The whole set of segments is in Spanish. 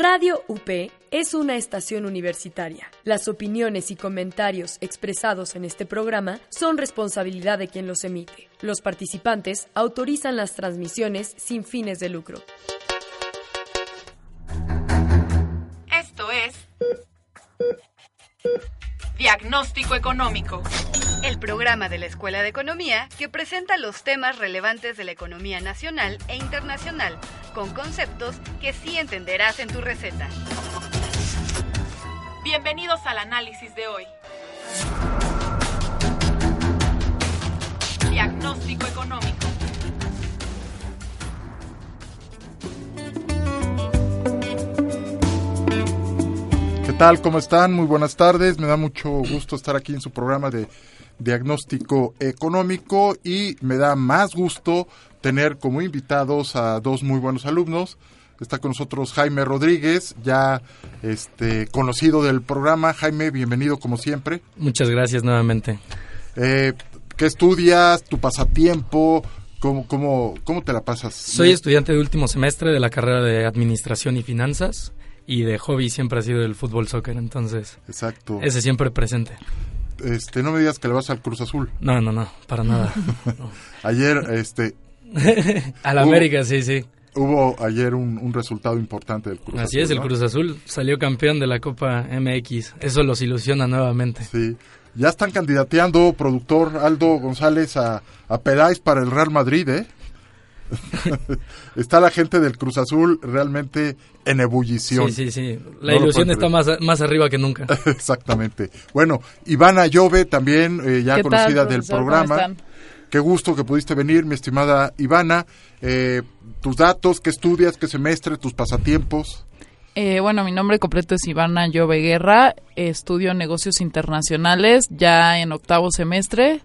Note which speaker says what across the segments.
Speaker 1: Radio UP es una estación universitaria. Las opiniones y comentarios expresados en este programa son responsabilidad de quien los emite. Los participantes autorizan las transmisiones sin fines de lucro.
Speaker 2: Esto es Diagnóstico Económico.
Speaker 3: El programa de la Escuela de Economía que presenta los temas relevantes de la economía nacional e internacional con conceptos que sí entenderás en tu receta.
Speaker 2: Bienvenidos al análisis de hoy. Diagnóstico Económico.
Speaker 4: Tal? ¿Cómo están? Muy buenas tardes. Me da mucho gusto estar aquí en su programa de diagnóstico económico y me da más gusto tener como invitados a dos muy buenos alumnos. Está con nosotros Jaime Rodríguez, ya este conocido del programa. Jaime, bienvenido como siempre.
Speaker 5: Muchas gracias nuevamente.
Speaker 4: Eh, ¿Qué estudias? ¿Tu pasatiempo? ¿Cómo, cómo, ¿Cómo te la pasas?
Speaker 5: Soy estudiante de último semestre de la carrera de Administración y Finanzas y de hobby siempre ha sido el fútbol soccer, entonces.
Speaker 4: Exacto.
Speaker 5: Ese siempre presente.
Speaker 4: Este, no me digas que le vas al Cruz Azul.
Speaker 5: No, no, no, para nada. No.
Speaker 4: Ayer, este,
Speaker 5: a la América, sí, sí.
Speaker 4: Hubo ayer un, un, resultado importante del Cruz
Speaker 5: Así
Speaker 4: Azul.
Speaker 5: es, el
Speaker 4: ¿no?
Speaker 5: Cruz Azul salió campeón de la Copa MX. Eso los ilusiona nuevamente.
Speaker 4: Sí. Ya están candidateando, productor Aldo González, a, a Peláez para el Real Madrid, ¿eh? está la gente del Cruz Azul realmente en ebullición.
Speaker 5: Sí, sí, sí. La
Speaker 4: No
Speaker 5: ilusión está más, más arriba que nunca.
Speaker 4: Exactamente. Bueno, Ivana Llove también, eh, ya
Speaker 6: ¿Qué
Speaker 4: conocida
Speaker 6: tal,
Speaker 4: del programa.
Speaker 6: están?
Speaker 4: Qué gusto que pudiste venir, mi estimada Ivana. Eh, tus datos, qué estudias, qué semestre, tus pasatiempos.
Speaker 6: Eh, bueno, mi nombre completo es Ivana Llove Guerra, estudio negocios internacionales ya en octavo semestre,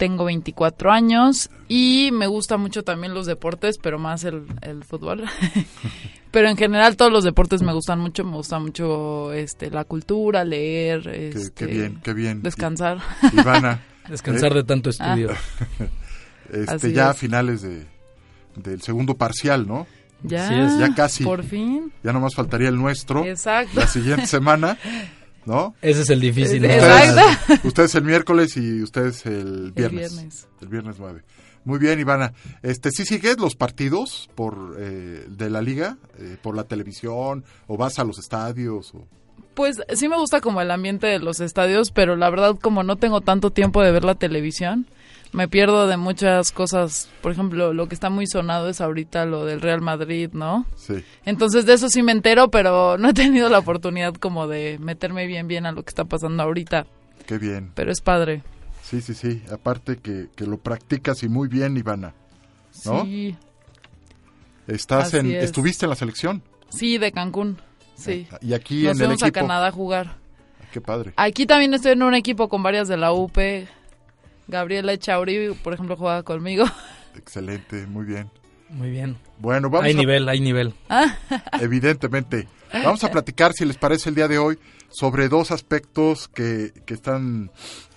Speaker 6: tengo 24 años y me gusta mucho también los deportes, pero más el, el fútbol. pero en general todos los deportes me gustan mucho, me gusta mucho este, la cultura, leer,
Speaker 4: Qué,
Speaker 6: este,
Speaker 4: qué bien, qué bien.
Speaker 6: descansar.
Speaker 4: I- Ivana,
Speaker 5: Descansar de tanto estudio.
Speaker 4: este,
Speaker 6: Así
Speaker 4: ya a
Speaker 6: es.
Speaker 4: finales de, del segundo parcial, ¿no?
Speaker 6: ya.
Speaker 4: Ya casi.
Speaker 6: por fin.
Speaker 4: Ya nomás faltaría el nuestro.
Speaker 6: Exacto.
Speaker 4: La siguiente semana, ¿no?
Speaker 5: Ese es el difícil. ¿no?
Speaker 6: Exacto.
Speaker 4: Ustedes el miércoles y ustedes el viernes.
Speaker 6: viernes.
Speaker 4: El viernes 9. Muy bien, Ivana. Este, ¿Sí sigues los partidos por eh, de la liga? Eh, ¿Por la televisión? ¿O vas a los estadios? O...
Speaker 6: Pues sí me gusta como el ambiente de los estadios, pero la verdad como no tengo tanto tiempo de ver la televisión, me pierdo de muchas cosas. Por ejemplo, lo que está muy sonado es ahorita lo del Real Madrid, ¿no?
Speaker 4: Sí.
Speaker 6: Entonces de eso sí me entero, pero no he tenido la oportunidad como de meterme bien bien a lo que está pasando ahorita.
Speaker 4: Qué bien.
Speaker 6: Pero es padre.
Speaker 4: Sí, sí, sí. Aparte que, que lo practicas y muy bien, Ivana. ¿No?
Speaker 6: Sí,
Speaker 4: Estás
Speaker 6: Así
Speaker 4: en,
Speaker 6: es.
Speaker 4: ¿Estuviste en la selección?
Speaker 6: sí, de Cancún. Sí.
Speaker 4: Y aquí
Speaker 6: Nos
Speaker 4: en el
Speaker 6: fuimos a
Speaker 4: equipo.
Speaker 6: Canadá a jugar.
Speaker 4: Qué padre.
Speaker 6: Aquí también estoy en un equipo con varias de la UP. Gabriela Echauri, por ejemplo, juega conmigo.
Speaker 4: Excelente, muy bien.
Speaker 5: Muy bien.
Speaker 4: Bueno, vamos
Speaker 5: Hay
Speaker 4: a,
Speaker 5: nivel, hay nivel.
Speaker 4: evidentemente. Vamos a platicar, si les parece, el día de hoy sobre dos aspectos que, que están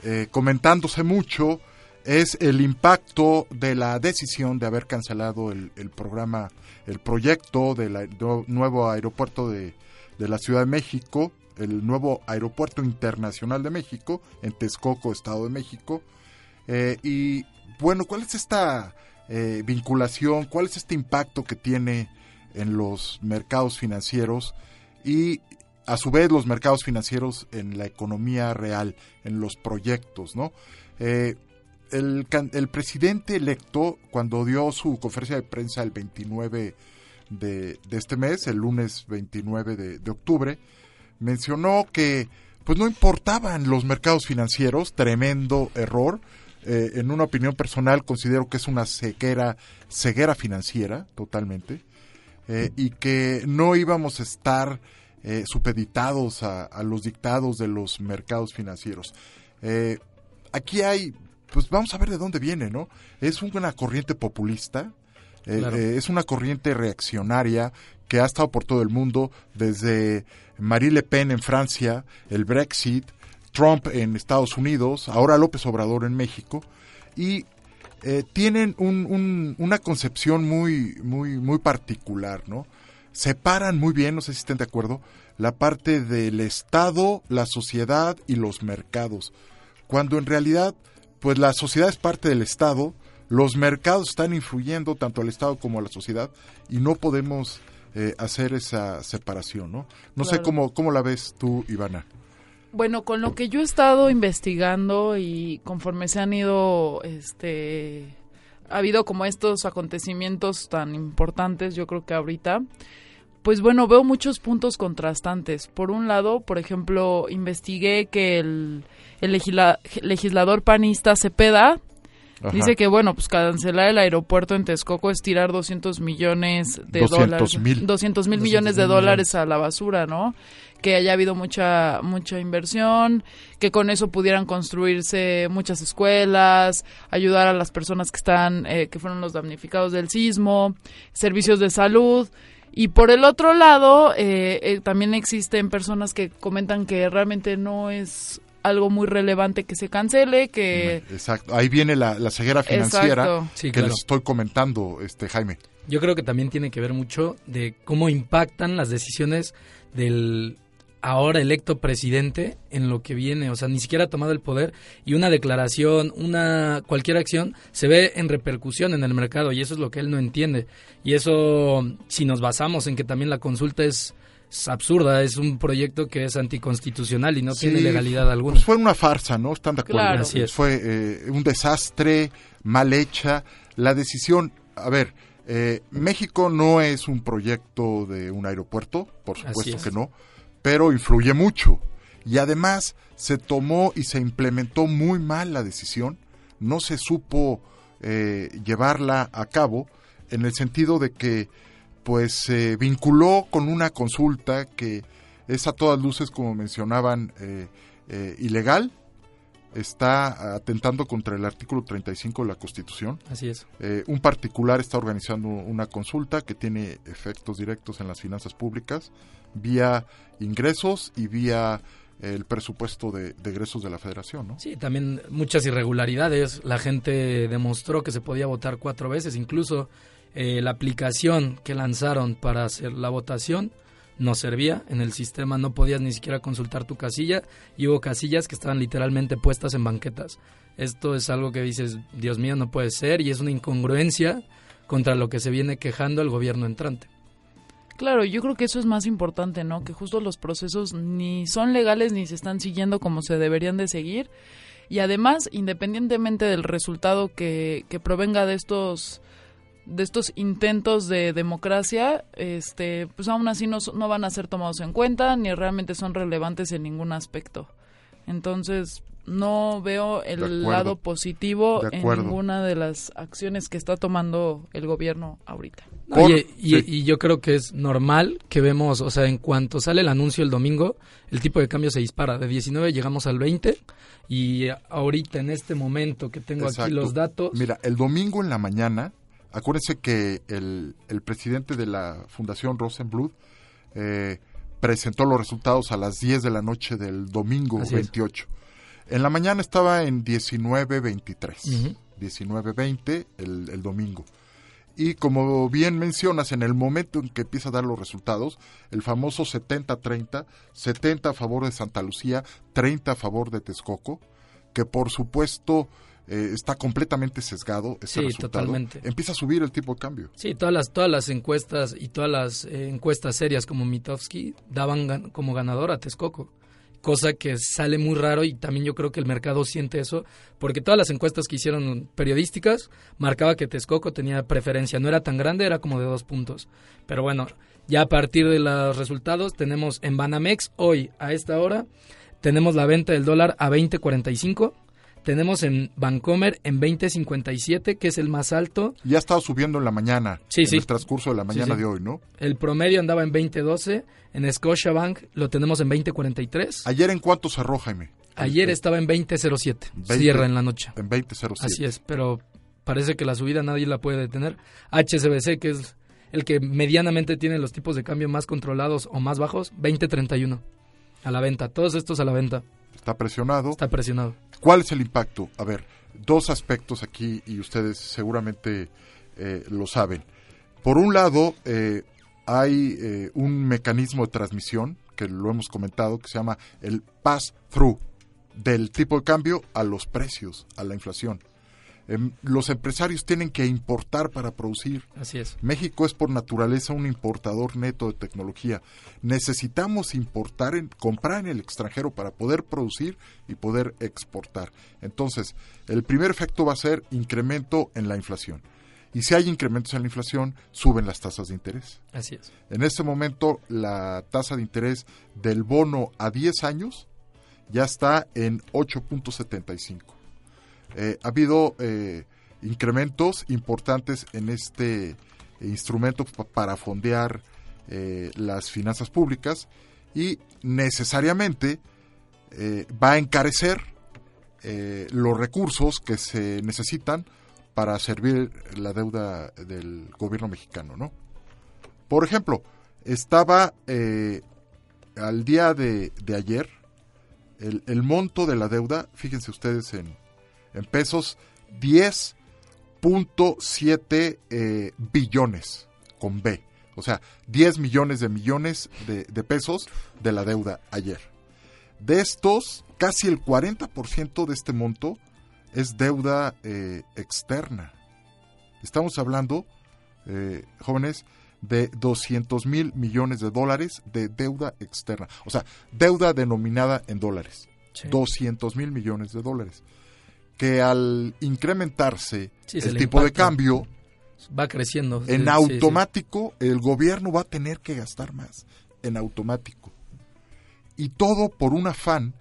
Speaker 4: eh, comentándose mucho. Es el impacto de la decisión de haber cancelado el, el programa, el proyecto del nuevo aeropuerto de, de la Ciudad de México, el nuevo aeropuerto internacional de México, en Texcoco, Estado de México. Eh, y bueno, ¿cuál es esta eh, vinculación? ¿Cuál es este impacto que tiene en los mercados financieros y a su vez los mercados financieros en la economía real, en los proyectos, ¿no? Eh, el, el presidente electo, cuando dio su conferencia de prensa el 29 de, de este mes, el lunes 29 de, de octubre, mencionó que pues no importaban los mercados financieros, tremendo error. Eh, en una opinión personal considero que es una ceguera, ceguera financiera, totalmente, eh, y que no íbamos a estar eh, supeditados a, a los dictados de los mercados financieros. Eh, aquí hay, pues vamos a ver de dónde viene, ¿no? Es una corriente populista
Speaker 5: Claro.
Speaker 4: eh, es una corriente reaccionaria que ha estado por todo el mundo, desde Marie Le Pen en Francia, el Brexit, Trump en Estados Unidos, ahora López Obrador en México, y eh, tienen un- un- una concepción muy, muy, muy particular, ¿no? Separan muy bien, no sé si estén de acuerdo, la parte del Estado, la sociedad y los mercados, cuando en realidad, pues la sociedad es parte del Estado, los mercados están influyendo tanto al Estado como a la sociedad y no podemos eh, hacer esa separación, ¿no? No sé cómo, cómo la ves tú, Ivana.
Speaker 6: Bueno, con lo que yo he estado investigando y conforme se han ido, este, ha habido como estos acontecimientos tan importantes, yo creo que ahorita, pues bueno, veo muchos puntos contrastantes. Por un lado, por ejemplo, investigué que el, el legisla- legislador panista Cepeda
Speaker 4: Ajá.
Speaker 6: dice que, bueno, pues cancelar el aeropuerto en Texcoco es tirar 200 millones de
Speaker 4: 200
Speaker 6: dólares.
Speaker 4: mil.
Speaker 6: 200 mil
Speaker 5: 200
Speaker 6: millones de
Speaker 5: mil
Speaker 6: dólares a la basura, ¿no? Que haya habido mucha, mucha inversión, que con eso pudieran construirse muchas escuelas, ayudar a las personas que están, eh, que fueron los damnificados del sismo, servicios de salud. Y por el otro lado, eh, eh, también existen personas que comentan que realmente no es algo muy relevante que se cancele, que...
Speaker 4: Exacto. Ahí viene la, la ceguera financiera.
Speaker 5: Sí,
Speaker 4: que
Speaker 5: claro.
Speaker 4: les estoy comentando, este Jaime.
Speaker 5: Yo creo que también tiene que ver mucho de cómo impactan las decisiones del ahora electo presidente en lo que viene, o sea, ni siquiera ha tomado el poder y una declaración, una cualquier acción se ve en repercusión en el mercado y eso es lo que él no entiende. Y eso si nos basamos en que también la consulta es, es absurda, es un proyecto que es anticonstitucional y no
Speaker 4: Sí,
Speaker 5: tiene legalidad alguna.
Speaker 4: Pues fue una farsa, ¿no? ¿Están de acuerdo?
Speaker 6: Claro.
Speaker 5: Así es.
Speaker 4: Fue eh, un desastre, mal hecha. La decisión, a ver, eh, México no es un proyecto de un aeropuerto, por supuesto
Speaker 5: es.
Speaker 4: que no, pero influye mucho. Y además se tomó y se implementó muy mal la decisión, no se supo eh, llevarla a cabo en el sentido de que pues se vinculó con una consulta que es a todas luces, como mencionaban, eh, eh, ilegal, está atentando contra el artículo 35 de la Constitución.
Speaker 5: Así es.
Speaker 4: Eh, un particular está organizando una consulta que tiene efectos directos en las finanzas públicas vía ingresos y vía el presupuesto de, de egresos de la federación, ¿no?
Speaker 5: Sí, también muchas irregularidades. La gente demostró que se podía votar cuatro veces. Incluso eh, la aplicación que lanzaron para hacer la votación no servía. En el sistema no podías ni siquiera consultar tu casilla y hubo casillas que estaban literalmente puestas en banquetas. Esto es algo que dices, Dios mío, no puede ser y es una incongruencia contra lo que se viene quejando el gobierno entrante.
Speaker 6: Claro, yo creo que eso es más importante, ¿no? Que justo los procesos ni son legales ni se están siguiendo como se deberían de seguir. Y además, independientemente del resultado que, que provenga de estos de estos intentos de democracia, este, pues aún así no, no van a ser tomados en cuenta ni realmente son relevantes en ningún aspecto. Entonces, no veo el
Speaker 4: acuerdo.
Speaker 6: lado positivo en ninguna de las acciones que está tomando el gobierno ahorita.
Speaker 5: No,
Speaker 4: Por-
Speaker 5: y, y-
Speaker 4: sí.
Speaker 5: y yo creo que es normal que vemos, o sea, en cuanto sale el anuncio el domingo, el tipo de cambio se dispara. De 19 llegamos al 20 y ahorita en este momento que tengo aquí los datos,
Speaker 4: Mira, el domingo en la mañana, acuérdense que el, el presidente de la Fundación Rosenbluth eh, presentó los resultados a las 10 de la noche del domingo
Speaker 5: Así es.
Speaker 4: 28. En la mañana estaba en 19.23,
Speaker 5: Ujú.
Speaker 4: 19.20 el, el domingo. Y como bien mencionas, en el momento en que empieza a dar los resultados, el famoso 70-30, 70 a favor de Santa Lucía, 30 a favor de Texcoco, que por supuesto eh, está completamente sesgado ese
Speaker 5: Sí,
Speaker 4: resultado,
Speaker 5: totalmente.
Speaker 4: empieza a subir el tipo de cambio.
Speaker 5: sí, todas las, todas las encuestas y todas las eh, encuestas serias como Mitofsky daban gan- como ganador a Texcoco. Cosa que sale muy raro y también yo creo que el mercado siente eso, porque todas las encuestas que hicieron periodísticas marcaba que Texcoco tenía preferencia. No era tan grande, era como de dos puntos. Pero bueno, ya a partir de los resultados tenemos en Banamex hoy a esta hora tenemos la venta del dólar a 20.45, tenemos en Bancomer en 20.57, que es el más alto.
Speaker 4: Ya ha estado subiendo en la mañana,
Speaker 5: Sí,
Speaker 4: en
Speaker 5: sí.
Speaker 4: el transcurso de la mañana
Speaker 5: sí.
Speaker 4: de hoy, ¿no?
Speaker 5: El promedio andaba en 20.12, en Scotiabank lo tenemos en 20.43.
Speaker 4: Ayer en cuánto cerró, Jaime?
Speaker 5: Ayer estaba en 20.07,
Speaker 4: 20.
Speaker 5: cierra en la noche.
Speaker 4: En 20.07.
Speaker 5: Así es, pero parece que la subida nadie la puede detener. HSBC, que es el que medianamente tiene los tipos de cambio más controlados o más bajos, 20.31 a la venta. Todos estos a la venta.
Speaker 4: Está presionado.
Speaker 5: Está presionado.
Speaker 4: ¿Cuál es el impacto? A ver, dos aspectos aquí y ustedes seguramente eh, lo saben. Por un lado, eh, hay eh, un mecanismo de transmisión que lo hemos comentado que se llama el pass-through del tipo de cambio a los precios, a la inflación. Em, los empresarios tienen que importar para producir.
Speaker 5: Así es.
Speaker 4: México es por naturaleza un importador neto de tecnología. Necesitamos importar, en, comprar en el extranjero para poder producir y poder exportar. Entonces, el primer efecto va a ser incremento en la inflación. Y si hay incrementos en la inflación, suben las tasas de interés.
Speaker 5: Así es.
Speaker 4: En este momento, la tasa de interés del bono a 10 años ya está en 8.75. Eh, ha habido eh, incrementos importantes en este instrumento para fondear eh, las finanzas públicas y necesariamente va a encarecer los recursos que se necesitan para servir la deuda del gobierno mexicano, ¿no? Por ejemplo, estaba al día de, de ayer el, el, monto de la deuda, fíjense ustedes en, en pesos 10.7 eh, billones con B. O sea, 10 millones de millones de, de, pesos de la deuda ayer. De estos, casi el 40% de este monto es deuda eh, externa. Estamos hablando, eh, jóvenes, de 200 mil millones de dólares de deuda externa. O sea, deuda denominada en dólares. Sí. 200 mil millones de dólares que al incrementarse
Speaker 5: Sí,
Speaker 4: el tipo de cambio,
Speaker 5: Va creciendo.
Speaker 4: en
Speaker 5: Sí, sí,
Speaker 4: automático el gobierno va a tener que gastar más, en automático. Y todo por un afán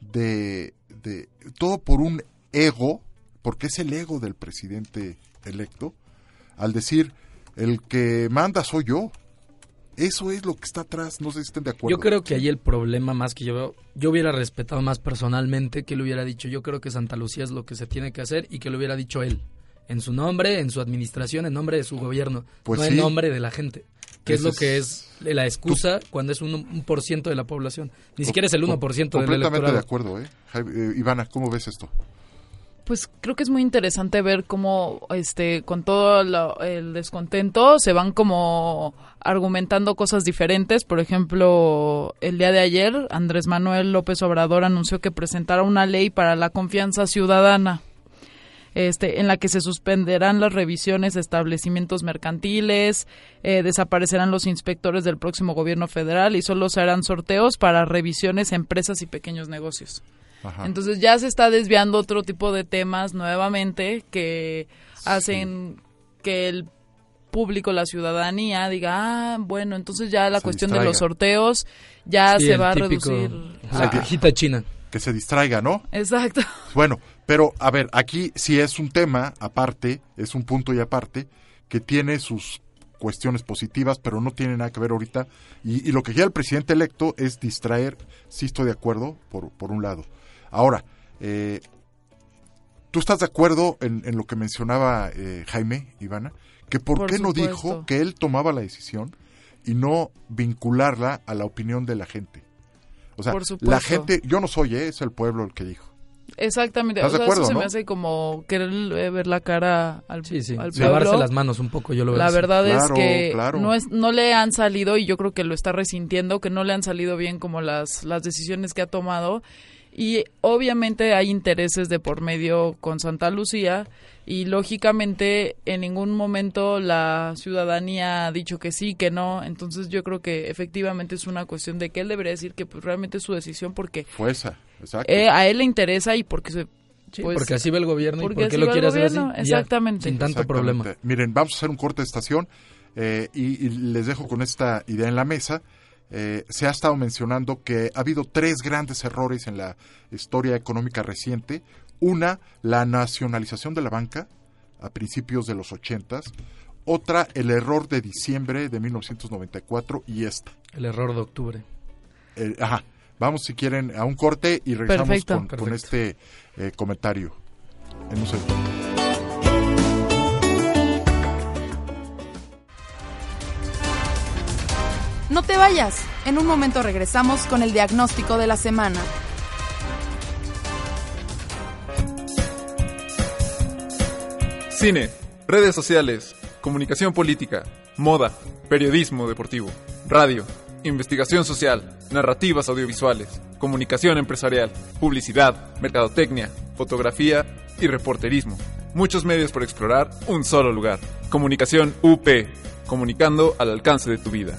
Speaker 4: de, de todo por un ego, porque es el ego del presidente electo, al decir, el que manda soy yo. Eso es lo que está atrás, no sé si estén de acuerdo.
Speaker 5: Yo creo que ahí el problema más que yo veo, yo hubiera respetado más personalmente que lo hubiera dicho. Yo creo que Santa Lucía es lo que se tiene que hacer y que lo hubiera dicho él. En su nombre, en su administración, en nombre de su gobierno.
Speaker 4: Pues
Speaker 5: no
Speaker 4: sí.
Speaker 5: en nombre de la gente. Que es lo que
Speaker 4: es-
Speaker 5: la excusa cuando es un, un por ciento de la población. Ni siquiera es el 1% del
Speaker 4: Completamente
Speaker 5: electorado.
Speaker 4: de acuerdo, ¿eh? Eh, Ivana, ¿cómo ves esto?
Speaker 6: Pues creo que es muy interesante ver cómo, este, con todo lo- el descontento, se van como argumentando cosas diferentes. Por ejemplo, el día de ayer, Andrés Manuel López Obrador anunció que presentará una ley para la confianza ciudadana. Este, en la que se suspenderán las revisiones de establecimientos mercantiles, eh, desaparecerán los inspectores del próximo gobierno federal y solo se harán sorteos para revisiones a empresas y pequeños negocios.
Speaker 4: Ajá.
Speaker 6: Entonces ya se está desviando otro tipo de temas nuevamente que hacen que el público, la ciudadanía diga, ah, bueno, entonces ya la
Speaker 4: Se
Speaker 6: cuestión de los sorteos ya
Speaker 5: Sí,
Speaker 6: se va a reducir.
Speaker 5: La
Speaker 6: a-
Speaker 5: cajita china.
Speaker 4: que se distraiga, ¿no?
Speaker 6: Exacto.
Speaker 4: Bueno, pero a ver, aquí sí es un tema aparte, es un punto y aparte, que tiene sus cuestiones positivas, pero no tiene nada que ver ahorita. Y, y lo que quiere el presidente electo es distraer, sí estoy de acuerdo, por, por un lado. Ahora, eh, ¿tú estás de acuerdo en, en lo que mencionaba eh, Jaime, Ivana? Que por,
Speaker 6: Por
Speaker 4: qué no dijo que él tomaba la decisión y no vincularla a la opinión de la gente. O sea,
Speaker 6: Por supuesto.
Speaker 4: la gente, yo no soy, ¿eh? es el pueblo el que dijo.
Speaker 6: Exactamente.
Speaker 4: ¿Estás
Speaker 6: O
Speaker 4: de
Speaker 6: sea,
Speaker 4: acuerdo,
Speaker 6: eso se
Speaker 4: no?
Speaker 6: me hace como querer eh, ver la cara al,
Speaker 5: Sí, sí.
Speaker 6: al
Speaker 5: Lavarse
Speaker 6: pueblo.
Speaker 5: las manos un poco, yo lo veo
Speaker 6: La
Speaker 5: así.
Speaker 6: verdad
Speaker 4: Claro,
Speaker 6: es que
Speaker 4: claro.
Speaker 6: no es no le han salido y yo creo que lo está resintiendo que no le han salido bien como las las decisiones que ha tomado y obviamente hay intereses de por medio con Santa Lucía y lógicamente en ningún momento la ciudadanía ha dicho que sí, que no, entonces yo creo que efectivamente es una cuestión de que él debería decir que pues realmente es su decisión porque
Speaker 4: Fue esa, exacto.
Speaker 6: eh, a él le interesa y porque se
Speaker 5: Sí,
Speaker 6: pues,
Speaker 5: porque así ve el gobierno y
Speaker 6: porque
Speaker 5: por qué
Speaker 6: así
Speaker 5: lo quiere hacer así. ya,
Speaker 6: exactamente.
Speaker 5: sin tanto
Speaker 4: Exactamente.
Speaker 5: problema.
Speaker 4: Miren, vamos a hacer un corte de estación eh, y, y les dejo con esta idea en la mesa. Eh, se ha estado mencionando que ha habido tres grandes errores en la historia económica reciente. Una, la nacionalización de la banca a principios de los ochentas. Otra, el error de diciembre de 1994 y esta.
Speaker 5: El error de octubre.
Speaker 4: Eh, ajá. Vamos, si quieren, a un corte y regresamos
Speaker 6: Perfecto.
Speaker 4: con, este eh, comentario. En un segundo.
Speaker 7: No te vayas. En un momento regresamos con el diagnóstico de la semana.
Speaker 8: Cine, redes sociales, comunicación política, moda, periodismo deportivo, radio, investigación social, narrativas audiovisuales, comunicación empresarial, publicidad, mercadotecnia, fotografía y reporterismo. Muchos medios por explorar, un solo lugar. Comunicación UP, comunicando al alcance de tu vida.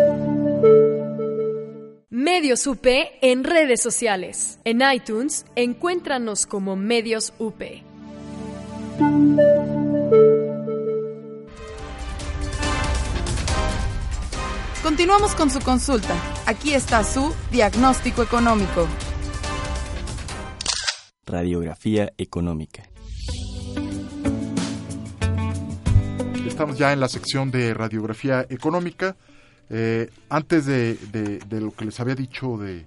Speaker 1: Medios UP en redes sociales. En iTunes, encuéntranos como Medios UP.
Speaker 7: Continuamos con su consulta. Aquí está su diagnóstico económico.
Speaker 9: Radiografía económica.
Speaker 4: Estamos ya en la sección de radiografía económica. Eh, antes de, de- lo que les había dicho de,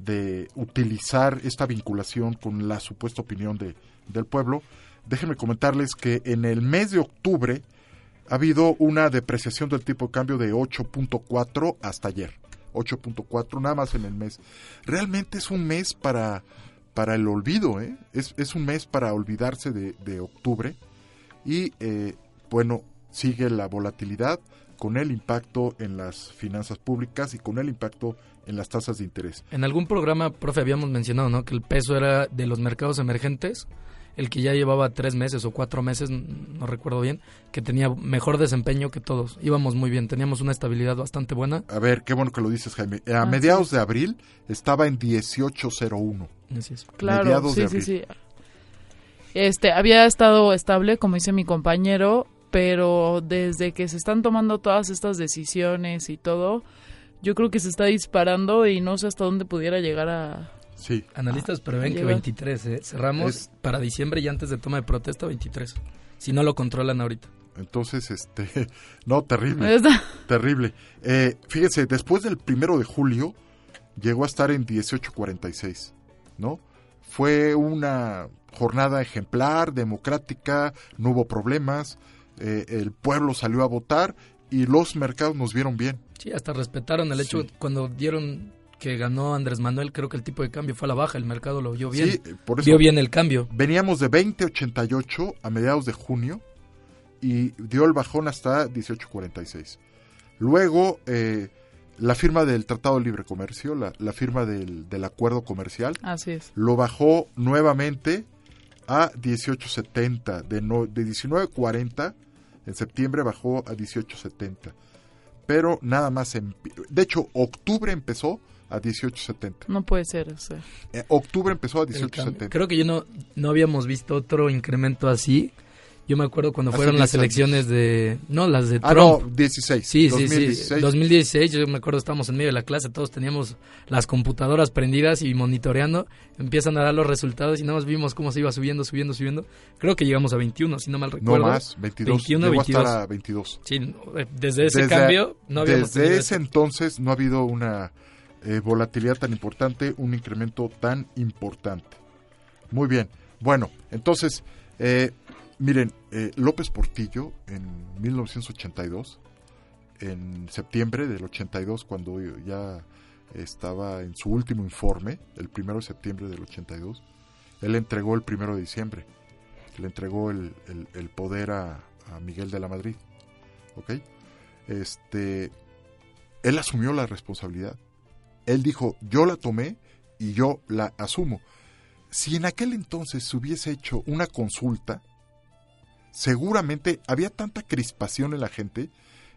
Speaker 4: de utilizar esta vinculación con la supuesta opinión de, del pueblo, déjenme comentarles que en el mes de octubre ha habido una depreciación del tipo de cambio de 8.4 hasta ayer. 8.4 nada más en el mes. Realmente es un mes para, para el olvido, ¿eh? es, es un mes para olvidarse de, de octubre y eh, bueno, sigue la volatilidad con el impacto en las finanzas públicas y con el impacto en las tasas de interés.
Speaker 5: En algún programa, profe, habíamos mencionado, ¿no? Que el peso era de los mercados emergentes, el que ya llevaba tres meses o cuatro meses, no recuerdo bien, que tenía mejor desempeño que todos. Íbamos muy bien, teníamos una estabilidad bastante buena.
Speaker 4: A ver, qué bueno que lo dices, Jaime. A
Speaker 6: Ah,
Speaker 4: mediados
Speaker 6: sí.
Speaker 4: de abril estaba en 18.01.
Speaker 5: Así es.
Speaker 6: Claro,
Speaker 4: Mediados de
Speaker 6: sí, sí,
Speaker 4: abril.
Speaker 6: sí. Este, había estado estable, como dice mi compañero, pero desde que se están tomando todas estas decisiones y todo, yo creo que se está disparando y no sé hasta dónde pudiera llegar a...
Speaker 4: Sí.
Speaker 5: Analistas prevén que
Speaker 6: Llega.
Speaker 5: 23, ¿eh? Cerramos
Speaker 4: Es-
Speaker 5: para diciembre y antes de toma de protesta 23. Si no lo controlan ahorita.
Speaker 4: Entonces, este, no, terrible,
Speaker 6: Esta-
Speaker 4: terrible. Eh, fíjese, después del primero de julio llegó a estar en 18.46, ¿no? Fue una jornada ejemplar, democrática, no hubo problemas, eh, el pueblo salió a votar y los mercados nos vieron bien.
Speaker 5: Sí, hasta respetaron el hecho
Speaker 4: Sí.
Speaker 5: cuando dieron que ganó Andrés Manuel, creo que el tipo de cambio fue a la baja, el mercado lo vio bien.
Speaker 4: Sí, por eso
Speaker 5: Vio bien el cambio.
Speaker 4: veníamos de 20.88 a mediados de junio y dio el bajón hasta 18.46. Luego, eh, la firma del Tratado de Libre Comercio, la, la firma del, del acuerdo comercial,
Speaker 6: Así es.
Speaker 4: lo bajó nuevamente a 18.70. De, no- de 19.40 en septiembre bajó a 18.70. Pero nada más, en, de hecho, octubre empezó a 18.70.
Speaker 6: No puede ser. o sea.
Speaker 4: Eh, octubre empezó a
Speaker 5: el cambio.
Speaker 4: 18.70.
Speaker 5: Creo que yo no, no habíamos visto otro incremento así. Yo me acuerdo cuando
Speaker 4: Hace
Speaker 5: fueron las
Speaker 4: 10 años.
Speaker 5: elecciones de... No, las de
Speaker 4: Ah, no,
Speaker 5: Trump.
Speaker 4: 16.
Speaker 5: Sí, sí,
Speaker 4: 2016.
Speaker 5: sí. 2016, yo me acuerdo, estábamos en medio de la clase, todos teníamos las computadoras prendidas y monitoreando. Empiezan a dar los resultados y nada más vimos cómo se iba subiendo, subiendo, subiendo. Creo que llegamos a 21, si no mal
Speaker 4: No
Speaker 5: recuerdo.
Speaker 4: más, 22.
Speaker 5: 21,
Speaker 4: Llegó
Speaker 5: 22.
Speaker 4: a estar a 22.
Speaker 5: Sí, desde ese
Speaker 4: Desde-
Speaker 5: cambio no habíamos
Speaker 4: Desde ese entonces no ha habido una eh, volatilidad tan importante, un incremento tan importante. Muy bien. Bueno, entonces, eh, miren, eh, López Portillo en 1982, en septiembre del 82, cuando ya estaba en su último informe, el primero de septiembre del 82, él entregó el primero de diciembre, le entregó el, poder a, a Miguel de la Madrid. ¿Ok? Este, él asumió la responsabilidad. Él dijo, yo la tomé y yo la asumo. Si en aquel entonces se hubiese hecho una consulta, seguramente había tanta crispación en la gente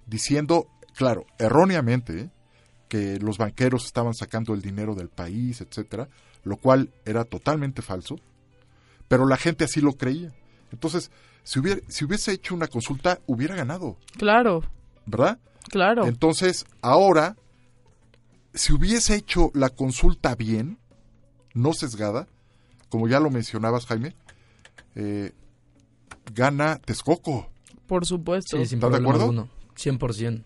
Speaker 4: diciendo, claro, erróneamente, que los banqueros estaban sacando el dinero del país, etcétera, lo cual era totalmente falso, pero la gente así lo creía. Entonces, si, hubiera, si hubiese hecho una consulta, hubiera ganado,
Speaker 6: Claro.
Speaker 4: ¿verdad?
Speaker 6: Claro.
Speaker 4: Entonces, ahora, si hubiese hecho la consulta bien, no sesgada, como ya lo mencionabas, Jaime, eh, gana Texcoco.
Speaker 6: Por supuesto.
Speaker 5: Sí, sin
Speaker 4: ¿Estás de acuerdo?
Speaker 5: alguno. 100%.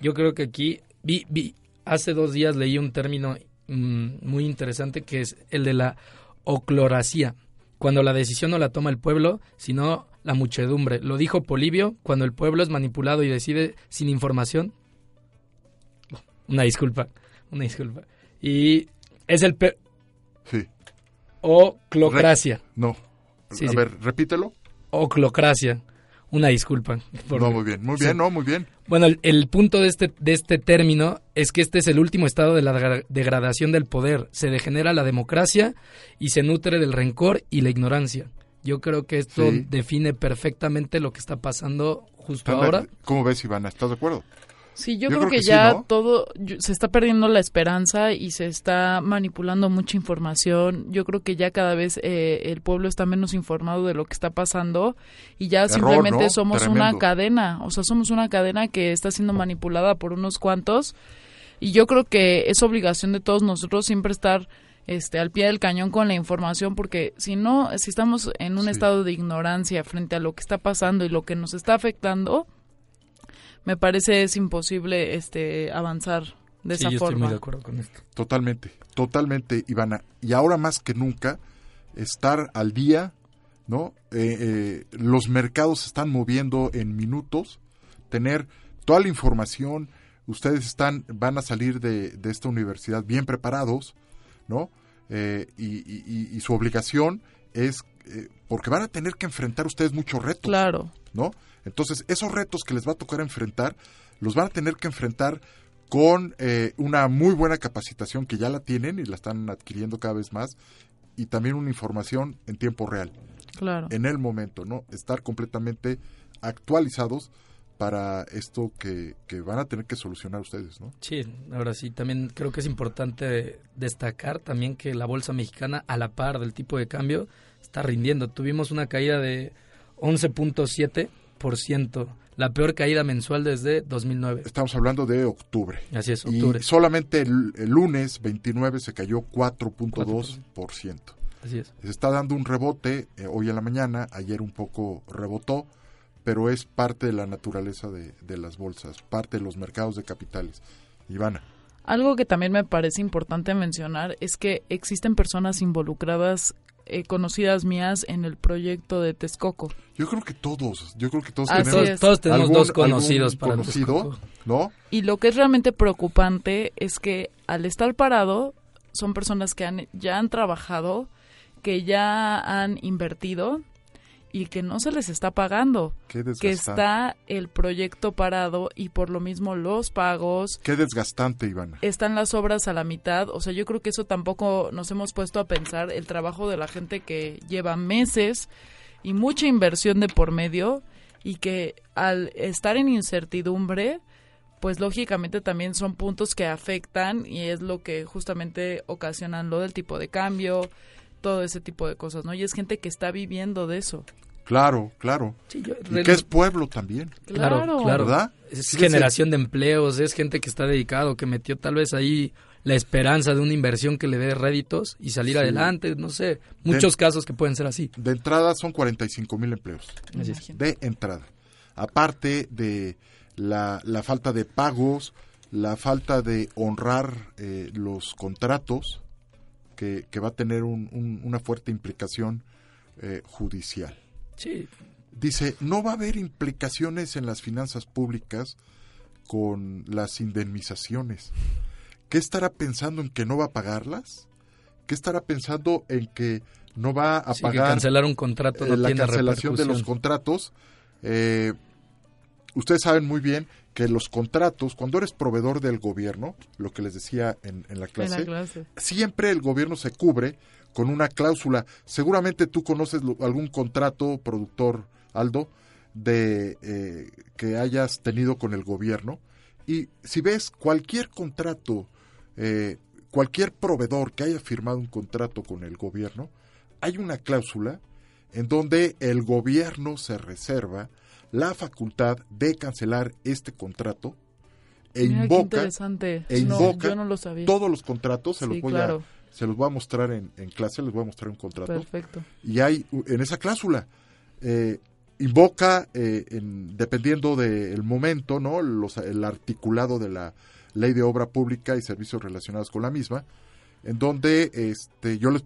Speaker 5: Yo creo que aquí, vi, vi, hace dos días leí un término mm, muy interesante que es el de la ocloracía. Cuando la decisión no la toma el pueblo, sino la muchedumbre. Lo dijo Polibio, cuando el pueblo es manipulado y decide sin información. Una disculpa, una disculpa. Y es el pe
Speaker 4: Sí.
Speaker 5: oclocracia.
Speaker 4: No.
Speaker 5: Sí,
Speaker 4: a
Speaker 5: sí.
Speaker 4: ver, repítelo.
Speaker 5: Oclocracia. Una disculpa. por-
Speaker 4: No, muy bien, muy
Speaker 5: Sí.
Speaker 4: bien, no, muy bien.
Speaker 5: Bueno, el, el punto de este, de este término es que este es el último estado de la degra- degradación del poder. Se degenera la democracia y se nutre del rencor y la ignorancia. Yo creo que esto
Speaker 4: Sí.
Speaker 5: define perfectamente lo que está pasando justo
Speaker 4: ¿Estás de-
Speaker 5: ahora.
Speaker 4: ¿Cómo ves, Ivana? ¿Estás de acuerdo?
Speaker 6: Sí,
Speaker 4: Yo
Speaker 6: yo, creo,
Speaker 4: creo
Speaker 6: que,
Speaker 4: que sí,
Speaker 6: ya
Speaker 4: ¿no?
Speaker 6: todo se está perdiendo la esperanza y se está manipulando mucha información. Yo creo que ya cada vez eh, el pueblo está menos informado de lo que está pasando y ya
Speaker 4: Error,
Speaker 6: simplemente
Speaker 4: ¿no?
Speaker 6: somos
Speaker 4: Tremendo.
Speaker 6: una cadena, o sea, somos una cadena que está siendo manipulada por unos cuantos y yo creo que es obligación de todos nosotros siempre estar este al pie del cañón con la información porque si no si estamos en un
Speaker 4: Sí.
Speaker 6: estado de ignorancia frente a lo que está pasando y lo que nos está afectando me parece es imposible este avanzar de
Speaker 5: Sí,
Speaker 6: esa
Speaker 5: yo estoy muy
Speaker 6: forma.
Speaker 5: de acuerdo con esto.
Speaker 4: Totalmente, totalmente, Ivana. Y ahora más que nunca, estar al día, ¿no? Eh, eh, los mercados se están moviendo en minutos, tener toda la información, ustedes están, van a salir de, de esta universidad bien preparados, ¿no? Eh, y, y- y- y su obligación es, eh, porque van a tener que enfrentar ustedes muchos retos.
Speaker 6: Claro.
Speaker 4: ¿no? Entonces, esos retos que les va a tocar enfrentar, los van a tener que enfrentar con eh, una muy buena capacitación que ya la tienen y la están adquiriendo cada vez más, y también una información en tiempo real,
Speaker 6: Claro.
Speaker 4: en el momento, ¿no? Estar completamente actualizados para esto que, que van a tener que solucionar ustedes, ¿no?
Speaker 5: Sí, ahora sí, también creo que es importante destacar también que la bolsa mexicana, a la par del tipo de cambio, está rindiendo. Tuvimos una caída de 11.7%, la peor caída mensual desde 2009.
Speaker 4: Estamos hablando de octubre.
Speaker 5: Así es, octubre.
Speaker 4: Y solamente el, el lunes 29 se cayó 4.2%.
Speaker 5: Así es.
Speaker 4: Se está dando un rebote eh, hoy en la mañana, ayer un poco rebotó, pero es parte de la naturaleza de, de las bolsas, parte de los mercados de capitales. Ivana,
Speaker 6: Algo que también me parece importante mencionar es que existen personas involucradas eh, conocidas mías en el proyecto de Texcoco.
Speaker 4: yo creo que todos, yo creo que todos
Speaker 6: Así
Speaker 4: tenemos
Speaker 6: es.
Speaker 5: Todos tenemos
Speaker 4: algún-
Speaker 5: dos conocidos para
Speaker 4: conocido. ¿no?
Speaker 6: Y lo que es realmente preocupante es que al estar parado son personas que han, ya han trabajado, que ya han invertido y que no se les está pagando,
Speaker 4: Qué
Speaker 6: que está el proyecto parado y por lo mismo los pagos,
Speaker 4: Qué desgastante, Ivana.
Speaker 6: están las obras a la mitad, o sea, yo creo que eso tampoco nos hemos puesto a pensar. El trabajo de la gente que lleva meses y mucha inversión de por medio y que al estar en incertidumbre, pues lógicamente también son puntos que afectan y es lo que justamente ocasionan lo del tipo de cambio, todo ese tipo de cosas, ¿no? Y es gente que está viviendo de eso.
Speaker 4: Claro, claro.
Speaker 5: Sí, yo-
Speaker 4: Y que es pueblo también,
Speaker 5: Claro,
Speaker 6: Claro.
Speaker 4: ¿verdad?
Speaker 5: Es generación de empleos, es gente que está dedicado, que metió tal vez ahí la esperanza de una inversión que le dé réditos y salir
Speaker 4: Sí.
Speaker 5: adelante, no sé, muchos casos que pueden ser así.
Speaker 4: De entrada son 45 mil empleos. De entrada. Aparte de la, la falta de pagos, la falta de honrar eh, los contratos, que, que va a tener un- un- una fuerte implicación eh, judicial.
Speaker 5: Sí,
Speaker 4: Dice, no va a haber implicaciones en las finanzas públicas con las indemnizaciones. ¿Qué estará pensando en que no va a pagarlas? ¿Qué estará pensando en que no va a
Speaker 5: sí, que
Speaker 4: pagar
Speaker 5: cancelar un contrato no
Speaker 4: eh, la cancelación de los contratos. eh, ustedes saben muy bien que los contratos, cuando eres proveedor del gobierno, lo que les decía en, en la
Speaker 6: En
Speaker 4: clase,
Speaker 6: la clase.
Speaker 4: siempre el gobierno se cubre con una cláusula. Seguramente tú conoces algún contrato, productor Aldo, de eh, que hayas tenido con el gobierno. Y si ves cualquier contrato, eh, cualquier proveedor que haya firmado un contrato con el gobierno, hay una cláusula en donde el gobierno se reserva la facultad de cancelar este contrato e
Speaker 6: Mira,
Speaker 4: invoca,
Speaker 6: interesante.
Speaker 4: e
Speaker 6: No,
Speaker 4: invoca
Speaker 6: yo no lo sabía.
Speaker 4: todos los contratos, se los voy
Speaker 6: claro.
Speaker 4: a se los voy a mostrar en, en clase, les voy a mostrar un contrato.
Speaker 6: Perfecto.
Speaker 4: Y hay en esa cláusula eh, invoca eh, en- dependiendo del momento, ¿no? Los, el articulado de la Ley de Obra Pública y servicios relacionados con la misma, en donde este yo les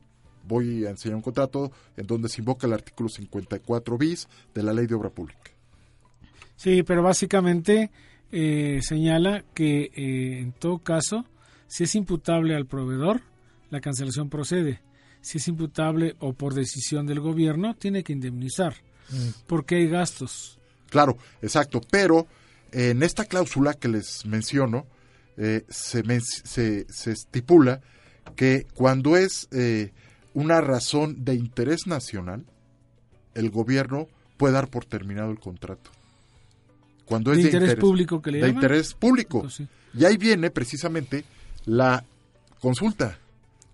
Speaker 4: voy a enseñar un contrato en donde se invoca el artículo 54 bis de la Ley de Obra Pública.
Speaker 10: Sí, pero básicamente eh, señala que eh, en todo caso, si es imputable al proveedor, la cancelación procede. Si es imputable o por decisión del gobierno, tiene que indemnizar, porque hay gastos.
Speaker 4: Claro, exacto. Pero eh, en esta cláusula que les menciono, eh, se, men- se, se estipula que cuando es eh, una razón de interés nacional, el gobierno puede dar por terminado el contrato. Cuando es
Speaker 10: De
Speaker 4: de,
Speaker 10: interés público que le
Speaker 4: de
Speaker 10: llaman.
Speaker 4: interés público.
Speaker 10: Pues sí.
Speaker 4: Y ahí viene precisamente la consulta.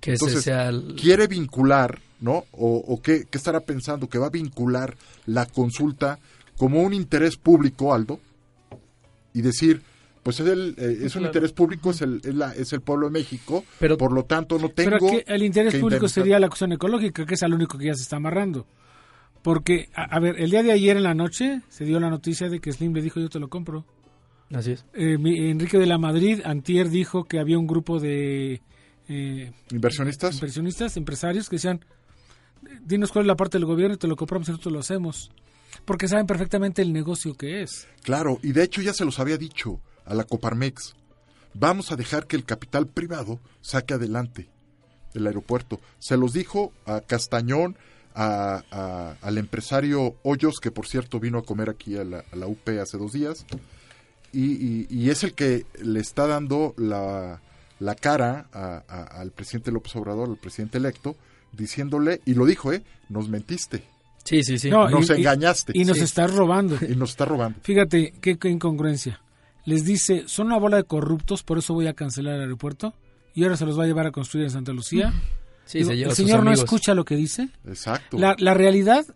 Speaker 5: Que
Speaker 4: Entonces,
Speaker 5: sea el-
Speaker 4: quiere vincular, ¿no? O, o qué, qué estará pensando que va a vincular la consulta como un interés público, Aldo, y decir, pues es, el, eh, es un
Speaker 6: Claro.
Speaker 4: interés público, es el, es, la- es el pueblo de México,
Speaker 5: Pero-
Speaker 4: por lo tanto no tengo...
Speaker 10: Pero aquí el interés
Speaker 4: que
Speaker 10: público sería la cuestión ecológica, que es al único que ya se está amarrando. Porque, a, a ver, el día de ayer en la noche se dio la noticia de que Slim le dijo yo te lo compro.
Speaker 5: Así es.
Speaker 10: Eh, mi- Enrique de la Madrid, Antier, dijo que había un grupo de eh,
Speaker 4: ¿Inversionistas?
Speaker 10: inversionistas, empresarios, que decían, dinos cuál es la parte del gobierno y te lo compramos y nosotros lo hacemos. Porque saben perfectamente el negocio que es.
Speaker 4: Claro, y de hecho ya se los había dicho a la Coparmex. Vamos a dejar que el capital privado saque adelante el aeropuerto. Se los dijo a Castañón, a- a- al empresario Hoyos, que por cierto vino a comer aquí a la, a la UP hace dos días, y, y- y es el que le está dando la, la cara al presidente López Obrador, al presidente electo, diciéndole, y lo dijo, ¿eh? Nos mentiste,
Speaker 5: Sí, sí, sí.
Speaker 10: No,
Speaker 4: nos
Speaker 10: y-
Speaker 4: engañaste.
Speaker 10: Y nos
Speaker 4: Sí.
Speaker 10: estás robando.
Speaker 4: Y nos está robando.
Speaker 10: Fíjate qué, qué incongruencia. Les dice, son una bola de corruptos, por eso voy a cancelar el aeropuerto. Y ahora se los va a llevar a construir en Santa Lucía.
Speaker 5: Sí,
Speaker 10: Digo,
Speaker 5: se lleva
Speaker 10: ¿El
Speaker 5: a sus
Speaker 10: señor no escucha lo que dice?
Speaker 4: Exacto.
Speaker 10: La, la realidad,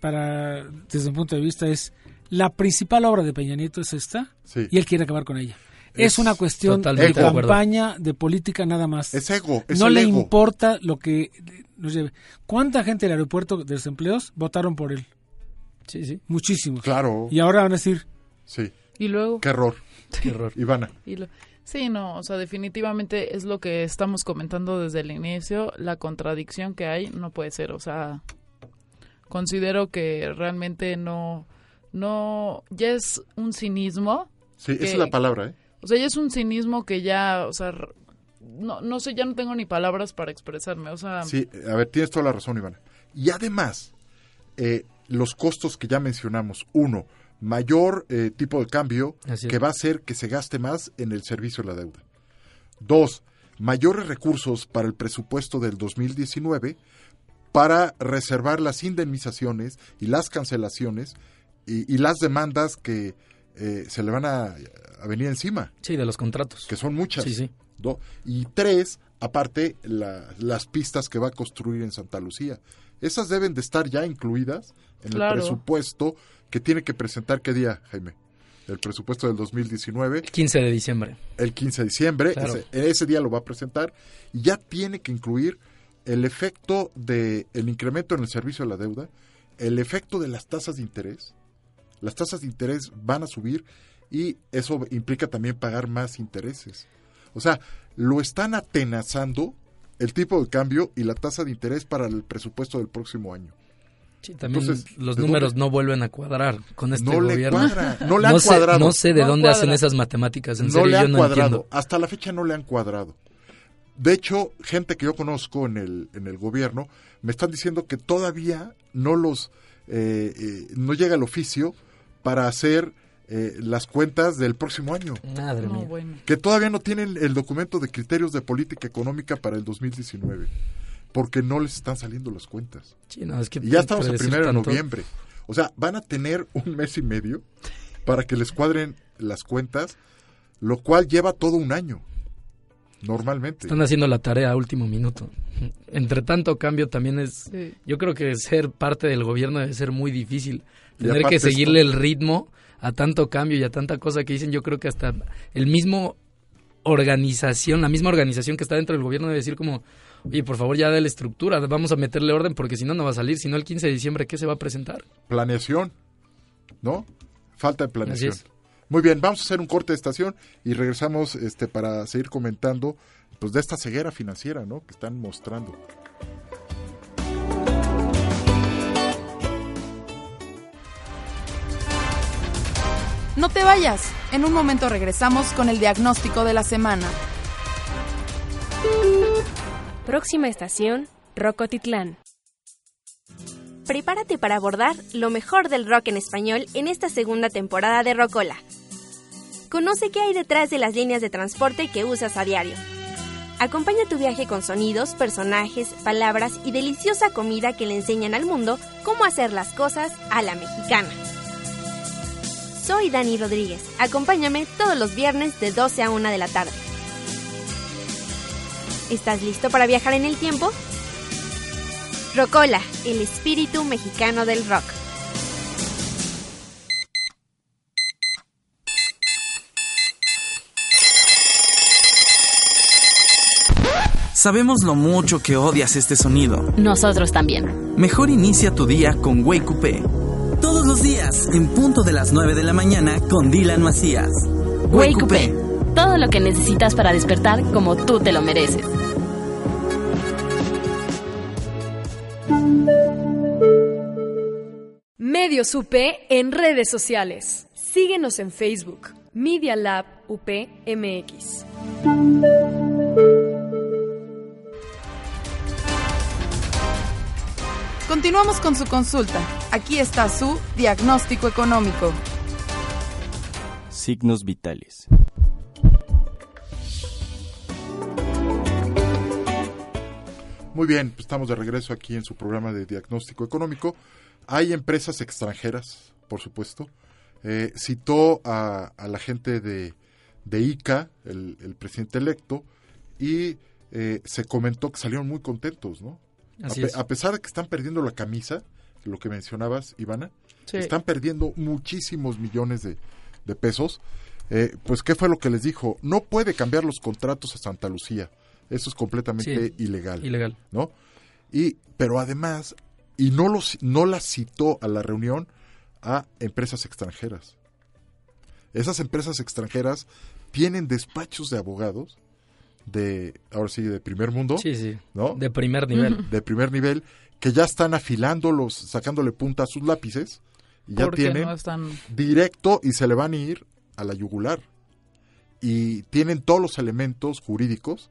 Speaker 10: para desde un punto de vista, es la principal obra de Peña Nieto es esta
Speaker 4: Sí.
Speaker 10: y él quiere acabar con ella. Es,
Speaker 4: Es
Speaker 10: una cuestión de campaña, de política nada más.
Speaker 4: Es ego, es
Speaker 10: no
Speaker 4: el
Speaker 10: le
Speaker 4: ego.
Speaker 10: importa lo que nos lleve. ¿Cuánta gente del aeropuerto de desempleos votaron por él?
Speaker 5: Sí, sí.
Speaker 10: Muchísimos.
Speaker 4: Claro.
Speaker 10: Y ahora van a decir,
Speaker 4: Sí.
Speaker 6: Y luego...
Speaker 4: Qué error.
Speaker 5: Qué error.
Speaker 4: Ivana.
Speaker 6: Y lo- Sí, no, o sea, definitivamente es lo que estamos comentando desde el inicio, la contradicción que hay no puede ser, o sea, considero que realmente no, no, ya es un cinismo,
Speaker 4: Sí, esa es la palabra, ¿eh?
Speaker 6: o sea, ya es un cinismo que ya, o sea, no, no sé, ya no tengo ni palabras para expresarme, o sea,
Speaker 4: Sí, a ver, tienes toda la razón, Ivana. Y además, eh, los costos que ya mencionamos. Uno, mayor eh, tipo de cambio
Speaker 5: Así es.
Speaker 4: que va a hacer que se gaste más en el servicio de la deuda. Dos, mayores recursos para el presupuesto del 2019 para reservar las indemnizaciones y las cancelaciones y, y las demandas que eh, se le van a, a venir encima,
Speaker 5: Sí, de los contratos.
Speaker 4: que son muchas.
Speaker 5: Sí, sí.
Speaker 4: Y tres, aparte, la- las pistas que va a construir en Santa Lucía. Esas deben de estar ya incluidas en
Speaker 6: Claro.
Speaker 4: el presupuesto que tiene que presentar, ¿qué día, Jaime? El presupuesto del 2019,
Speaker 5: 15 de diciembre.
Speaker 4: el 15 de diciembre,
Speaker 5: Claro.
Speaker 4: ese, ese día lo va a presentar, y ya tiene que incluir el efecto del el incremento en el servicio de la deuda, el efecto de las tasas de interés. Las tasas de interés van a subir y eso implica también pagar más intereses. O sea, lo están atenazando el tipo de cambio y la tasa de interés para el presupuesto del próximo año.
Speaker 5: Sí, también
Speaker 4: Entonces,
Speaker 5: los
Speaker 4: ¿de
Speaker 5: números
Speaker 4: dónde?
Speaker 5: no vuelven a cuadrar con este
Speaker 4: no le cuadra, no le han
Speaker 5: sé,
Speaker 4: cuadrado.
Speaker 5: no sé de
Speaker 6: No
Speaker 5: dónde hacen esas matemáticas. En
Speaker 4: no
Speaker 5: serio,
Speaker 4: le
Speaker 5: yo
Speaker 4: han
Speaker 5: no
Speaker 4: cuadrado.
Speaker 5: entiendo.
Speaker 4: Hasta la fecha no le han cuadrado. De hecho, gente que yo conozco en el, en el gobierno me están diciendo que todavía no los eh, eh, no llega el oficio para hacer eh, las cuentas del próximo año.
Speaker 5: Madre
Speaker 6: no,
Speaker 5: mía.
Speaker 6: bueno.
Speaker 4: Que todavía no tienen el documento de criterios de política económica para el 2019. Porque no les están saliendo las cuentas.
Speaker 5: Sí, no, es que
Speaker 4: Y ya estamos a primero de noviembre. O sea, van a tener un mes y medio para que les cuadren las cuentas, lo cual lleva todo un año. Normalmente.
Speaker 5: Están haciendo la tarea a último minuto. Entre tanto cambio también es...
Speaker 6: Sí.
Speaker 5: Yo creo que ser parte del gobierno debe ser muy difícil. Tener que seguirle
Speaker 4: esto-
Speaker 5: el ritmo a tanto cambio y a tanta cosa que dicen, yo creo que hasta el mismo organización, la misma organización que está dentro del gobierno debe decir como, oye, por favor ya la estructura, vamos a meterle orden porque si no, no va a salir, si no el 15 de diciembre, ¿qué se va a presentar?
Speaker 4: Planeación, ¿no? Falta de planeación.
Speaker 5: Así es.
Speaker 4: Muy bien, vamos a hacer un corte de estación y regresamos este para seguir comentando pues de esta ceguera financiera, ¿no? Que están mostrando.
Speaker 7: No te vayas. En un momento regresamos con el diagnóstico de la semana.
Speaker 11: Próxima estación, Rocotitlán. Prepárate para abordar lo mejor del rock en español en esta segunda temporada de Rocola. Conoce qué hay detrás de las líneas de transporte que usas a diario. Acompaña tu viaje con sonidos, personajes, palabras y deliciosa comida que le enseñan al mundo cómo hacer las cosas a la mexicana. Soy Dani Rodríguez. Acompáñame todos los viernes de 12 a 1 de la tarde. ¿Estás listo para viajar en el tiempo? Rocola, el espíritu mexicano del rock.
Speaker 12: Sabemos lo mucho que odias este sonido.
Speaker 13: Nosotros también.
Speaker 12: Mejor inicia tu día con Wake los días, en punto de las 9 de la mañana, con Dylan Macías.
Speaker 13: Wake Coupé. Todo lo que necesitas para despertar como tú te lo mereces.
Speaker 1: Medios UP en redes sociales. Síguenos en Facebook, Media Lab UP MX.
Speaker 7: Continuamos con su consulta. Aquí está su diagnóstico económico.
Speaker 9: Signos vitales.
Speaker 4: Muy bien, pues estamos de regreso aquí en su programa de diagnóstico económico. Hay empresas extranjeras, por supuesto. Eh, citó a, a, la gente de, de ICA, el, el, presidente electo, y eh, se comentó que salieron muy contentos, ¿no?
Speaker 5: Así
Speaker 4: a,
Speaker 5: es.
Speaker 4: a, pesar de que están perdiendo la camisa, lo que mencionabas, Ivana,
Speaker 6: Sí.
Speaker 4: están perdiendo muchísimos millones de, de pesos. Eh, pues, ¿qué fue lo que les dijo? No puede cambiar los contratos a Santa Lucía. Eso es completamente
Speaker 5: Sí,
Speaker 4: ilegal.
Speaker 5: ilegal.
Speaker 4: ¿No? Y, pero además, y no, los, no las citó a la reunión a empresas extranjeras. Esas empresas extranjeras tienen despachos de abogados de, ahora sí, de primer mundo.
Speaker 5: Sí, sí.
Speaker 4: ¿no?
Speaker 5: De primer nivel.
Speaker 4: De primer nivel, que ya están afilándolos, sacándole punta a sus lápices. Y ya tienen
Speaker 6: no están...
Speaker 4: directo y se le van a ir a la yugular. Y tienen todos los elementos jurídicos,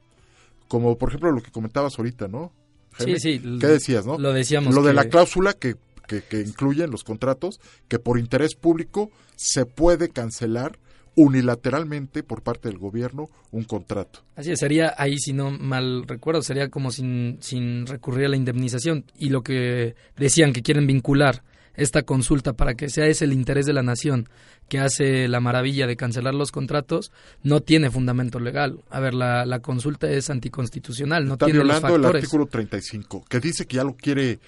Speaker 4: como por ejemplo lo que comentabas ahorita, ¿no? Jaime?
Speaker 5: Sí, sí.
Speaker 4: ¿Qué decías, no?
Speaker 5: Lo decíamos.
Speaker 4: Lo de la cláusula que, que, que incluye en los contratos, que por interés público se puede cancelar unilateralmente por parte del gobierno un contrato.
Speaker 5: Así es, sería ahí, si no mal recuerdo, sería como sin, sin recurrir a la indemnización. Y lo que decían que quieren vincular esta consulta para que sea ese el interés de la nación que hace la maravilla de cancelar los contratos, no tiene fundamento legal. A ver, la, la consulta es anticonstitucional, no
Speaker 4: Está
Speaker 5: tiene los
Speaker 4: violando el
Speaker 5: factores.
Speaker 4: artículo 35, que dice que ya lo quiere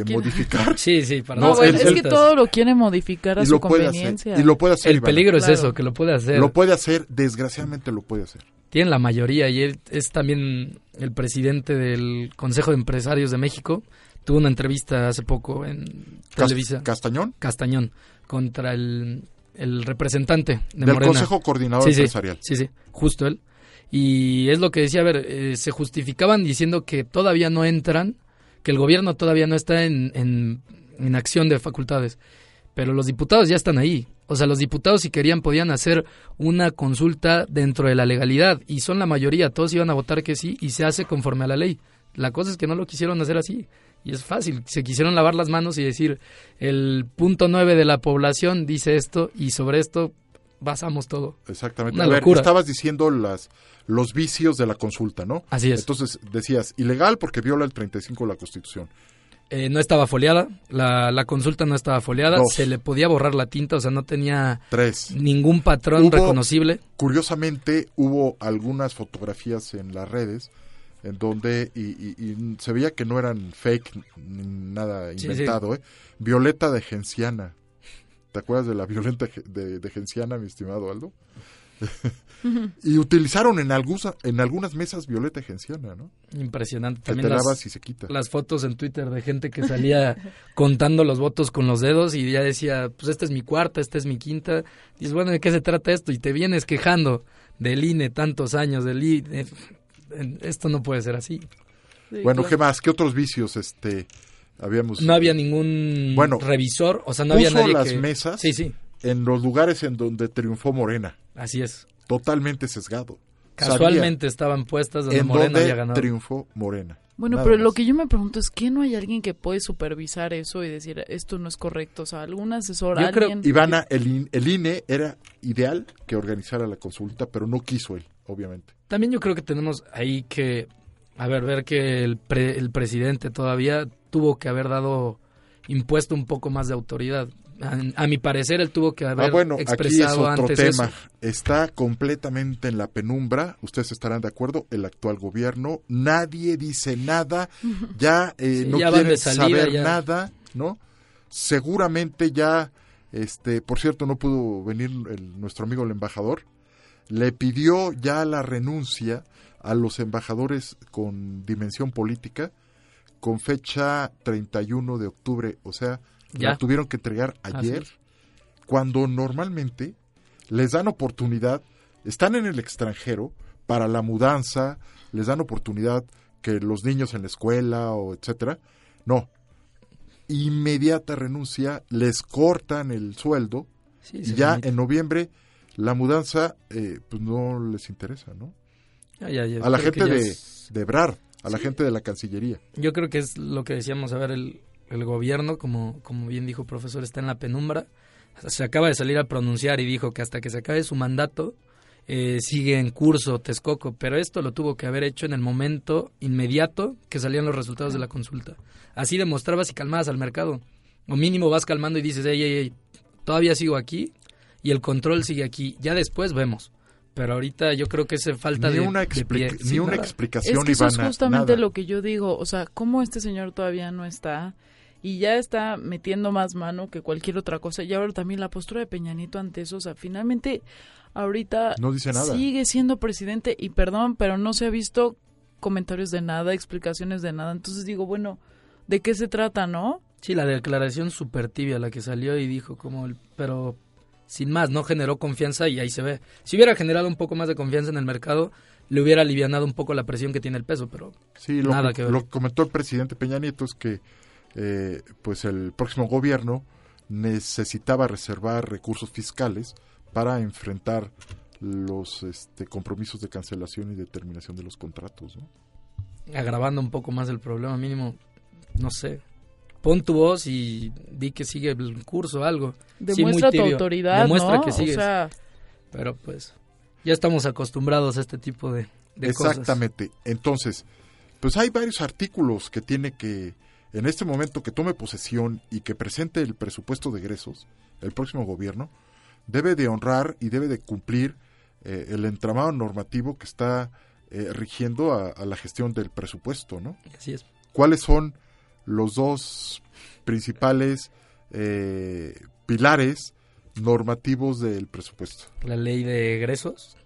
Speaker 4: eh, modificar.
Speaker 5: Sí, sí, para
Speaker 6: No,
Speaker 4: No,
Speaker 6: bueno,
Speaker 4: él-
Speaker 6: es que todo lo quiere modificar a
Speaker 4: y
Speaker 6: su
Speaker 4: lo puede
Speaker 6: conveniencia.
Speaker 4: hacer. Y lo puede hacer.
Speaker 5: El peligro es
Speaker 6: Claro.
Speaker 5: eso, que lo puede hacer.
Speaker 4: Lo puede hacer, desgraciadamente lo puede hacer.
Speaker 5: tienen la mayoría y él es también el presidente del Consejo de Empresarios de México. Tuvo una entrevista hace poco en Televisa.
Speaker 4: ¿Castañón?
Speaker 5: Castañón contra el, el representante de
Speaker 4: Del
Speaker 5: Morena.
Speaker 4: Consejo Coordinador
Speaker 5: sí,
Speaker 4: Empresarial.
Speaker 5: Sí, sí, justo él. Y es lo que decía, a ver, eh, se justificaban diciendo que todavía no entran, que el gobierno todavía no está en, en, en acción de facultades, pero los diputados ya están ahí. O sea, los diputados si querían podían hacer una consulta dentro de la legalidad y son la mayoría, todos iban a votar que sí y se hace conforme a la ley. La cosa es que no lo quisieron hacer así. Y es fácil, se quisieron lavar las manos y decir, el punto nueve de la población dice esto y sobre esto basamos todo.
Speaker 4: Exactamente.
Speaker 5: Una
Speaker 4: a ver,
Speaker 5: locura.
Speaker 4: estabas diciendo las los vicios de la consulta, ¿no?
Speaker 5: Así es.
Speaker 4: Entonces decías, ilegal porque viola el 35 de la Constitución.
Speaker 5: Eh, no estaba foliada, la, la consulta no estaba foliada,
Speaker 4: Dos.
Speaker 5: se le podía borrar la tinta, o sea, no tenía
Speaker 4: Tres.
Speaker 5: ningún patrón
Speaker 4: Hubo-
Speaker 5: reconocible.
Speaker 4: Curiosamente, hubo algunas fotografías en las redes en donde y, y- y se veía que no eran fake, ni nada
Speaker 5: Sí,
Speaker 4: inventado, ¿eh? Violeta de Genciana. ¿Te acuerdas de la violenta de, de Genciana, mi estimado Aldo? y utilizaron en, algunas en algunas mesas violeta genciana, ¿no?
Speaker 5: Impresionante.
Speaker 4: Que
Speaker 5: También
Speaker 4: te
Speaker 5: las,
Speaker 4: y se quita.
Speaker 5: las fotos en Twitter de gente que salía contando los votos con los dedos y ya decía, pues esta es mi cuarta, esta es mi quinta. Y dices, bueno, ¿de qué se trata esto? Y te vienes quejando del INE tantos años, del INE. Esto no puede ser así.
Speaker 4: bueno, ¿qué más? ¿Qué otros vicios este habíamos?
Speaker 5: No había ningún
Speaker 4: Bueno,
Speaker 5: revisor, o sea, no había
Speaker 4: puso
Speaker 5: nadie
Speaker 4: las
Speaker 5: que...
Speaker 4: mesas
Speaker 5: Sí, sí,
Speaker 4: en los lugares en donde triunfó Morena,
Speaker 5: así es.
Speaker 4: totalmente sesgado.
Speaker 5: Casualmente estaban puestas donde
Speaker 4: en
Speaker 5: Morena
Speaker 4: dónde
Speaker 5: había ganado.
Speaker 4: triunfó Morena.
Speaker 6: Bueno,
Speaker 4: Nada
Speaker 6: pero
Speaker 4: más.
Speaker 6: lo que yo me pregunto es que no hay alguien que puede supervisar eso y decir esto no es correcto, o sea, algún asesor,
Speaker 4: Yo creo,
Speaker 6: alguien.
Speaker 4: Ivana, el, el INE era ideal que organizara la consulta, pero no quiso él, obviamente.
Speaker 5: También yo creo que tenemos ahí que, a ver, ver que el, pre- el presidente todavía tuvo que haber dado, impuesto un poco más de autoridad. A, a mi parecer, él tuvo que haber
Speaker 4: Ah, bueno, aquí es otro
Speaker 5: antes
Speaker 4: tema.
Speaker 5: eso.
Speaker 4: Está completamente en la penumbra. Ustedes estarán de acuerdo. El actual gobierno, nadie dice nada. Ya eh,
Speaker 5: Sí,
Speaker 4: no
Speaker 5: ya
Speaker 4: quieren
Speaker 5: salida,
Speaker 4: saber
Speaker 5: ya.
Speaker 4: nada, ¿no? Seguramente ya, este, por cierto, no pudo venir el- nuestro amigo el embajador. Le pidió ya la renuncia a los embajadores con dimensión política con fecha 31 de octubre, o sea,
Speaker 5: Ya.
Speaker 4: la tuvieron que entregar ayer cuando normalmente les dan oportunidad, están en el extranjero para la mudanza, les dan oportunidad que los niños en la escuela o etcétera. No. Inmediata renuncia, les cortan el sueldo
Speaker 5: Sí,
Speaker 4: y ya en noviembre la mudanza eh, pues no les interesa, ¿no?
Speaker 5: Ya, ya, ya,
Speaker 4: A la
Speaker 5: creo
Speaker 4: gente de,
Speaker 5: es-
Speaker 4: de Ebrard, a la gente de la Cancillería.
Speaker 5: Yo creo que es lo que decíamos, a ver, el, el gobierno, como, como bien dijo el profesor, está en la penumbra. Se acaba de salir a pronunciar y dijo que hasta que se acabe su mandato eh, sigue en curso Texcoco, pero esto lo tuvo que haber hecho en el momento inmediato que salían los resultados de la consulta. Así demostrabas y calmabas al mercado. O mínimo vas calmando y dices, ey, ey, ey, todavía sigo aquí y el control sigue aquí. Ya después vemos. Pero ahorita yo creo que ese falta
Speaker 4: Ni
Speaker 5: de,
Speaker 4: una
Speaker 5: de pie.
Speaker 4: ni
Speaker 5: Sí,
Speaker 4: una
Speaker 5: nada.
Speaker 4: explicación,
Speaker 6: Es que eso es
Speaker 4: Ivana,
Speaker 6: justamente
Speaker 4: nada.
Speaker 6: lo que yo digo, o sea, cómo este señor todavía no está y ya está metiendo más mano que cualquier otra cosa. Y ahora también la postura de Peña Nieto ante eso, o sea, finalmente ahorita
Speaker 4: No dice nada.
Speaker 6: sigue siendo presidente y perdón, pero no se ha visto comentarios de nada, explicaciones de nada. Entonces digo, bueno, ¿de qué se trata, no?
Speaker 5: Sí, la declaración súper tibia, la que salió y dijo como, el, pero sin más, no generó confianza y ahí se ve. Si hubiera generado un poco más de confianza en el mercado, le hubiera alivianado un poco la presión que tiene el peso, pero
Speaker 4: Sí, lo,
Speaker 5: nada
Speaker 4: que,
Speaker 5: que ver.
Speaker 4: lo que comentó el presidente Peña Nieto es que eh, pues el próximo gobierno necesitaba reservar recursos fiscales para enfrentar los este, compromisos de cancelación y determinación de los contratos. ¿no?
Speaker 5: agravando un poco más el problema mínimo, no sé. Pon tu voz y di que sigue el curso algo. Sí,
Speaker 6: Demuestra tu autoridad,
Speaker 5: Demuestra
Speaker 6: ¿no?
Speaker 5: que
Speaker 6: O
Speaker 5: sigues.
Speaker 6: sea-
Speaker 5: Pero pues ya estamos acostumbrados a este tipo de, de cosas.
Speaker 4: Exactamente. Entonces, pues hay varios artículos que tiene que, en este momento que tome posesión y que presente el presupuesto de egresos, el próximo gobierno, debe de honrar y debe de cumplir eh, el entramado normativo que está eh, rigiendo a, a la gestión del presupuesto, ¿no?
Speaker 5: Así es.
Speaker 4: ¿Cuáles son los dos principales eh, pilares normativos del presupuesto?
Speaker 5: La ley de egresos,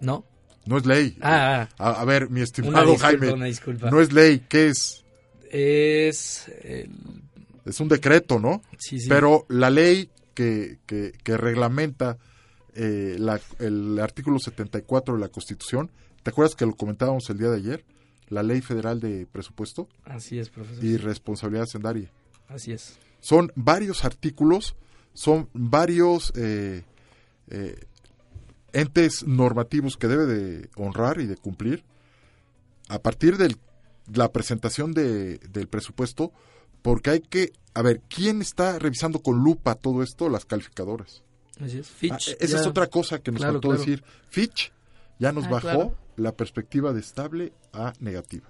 Speaker 5: ¿no?
Speaker 4: No es ley.
Speaker 5: Ah, ah.
Speaker 4: a, a ver, mi
Speaker 5: Una
Speaker 4: estimado
Speaker 5: disculpa,
Speaker 4: Jaime,
Speaker 5: una disculpa.
Speaker 4: no es ley, ¿qué es?
Speaker 5: Es el-
Speaker 4: Es un decreto, ¿no?
Speaker 5: Sí, sí.
Speaker 4: Pero la ley que, que, que reglamenta eh, la- el artículo 74 de la Constitución, ¿te acuerdas que lo comentábamos el día de ayer? La ley federal de presupuesto
Speaker 5: Así es, profesor.
Speaker 4: y responsabilidad sendaria.
Speaker 5: Así es.
Speaker 4: Son varios artículos, son varios eh, eh, entes normativos que debe de honrar y de cumplir a partir de la presentación de- del presupuesto, porque hay que, a ver, ¿quién está revisando con lupa todo esto? Las calificadoras.
Speaker 5: Así es. Fitch,
Speaker 4: Ah, esa
Speaker 5: ya-
Speaker 4: es otra cosa que nos
Speaker 5: Claro,
Speaker 4: faltó
Speaker 5: claro.
Speaker 4: decir. Fitch ya nos
Speaker 5: Ah,
Speaker 4: bajó
Speaker 5: claro.
Speaker 4: La perspectiva de estable a negativa.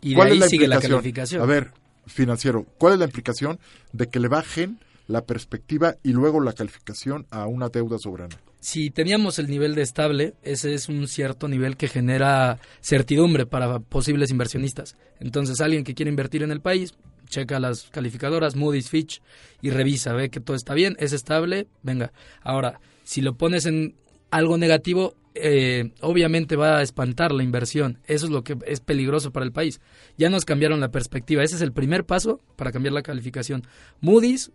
Speaker 5: Y de
Speaker 4: ¿Cuál
Speaker 5: ahí
Speaker 4: es la
Speaker 5: sigue la
Speaker 4: implicación?
Speaker 5: calificación.
Speaker 4: A ver, financiero, ¿cuál es la implicación de que le bajen la perspectiva y luego la calificación a una deuda soberana?
Speaker 5: si teníamos el nivel de estable, ese es un cierto nivel que genera certidumbre para posibles inversionistas. Entonces, alguien que quiere invertir en el país checa las calificadoras, Moody's, Fitch, y revisa, ve que todo está bien, es estable, venga. Ahora, si lo pones en algo negativo, eh, obviamente va a espantar la inversión. Eso es lo que es peligroso para el país. Ya nos cambiaron la perspectiva. Ese es el primer paso para cambiar la calificación. Moody's,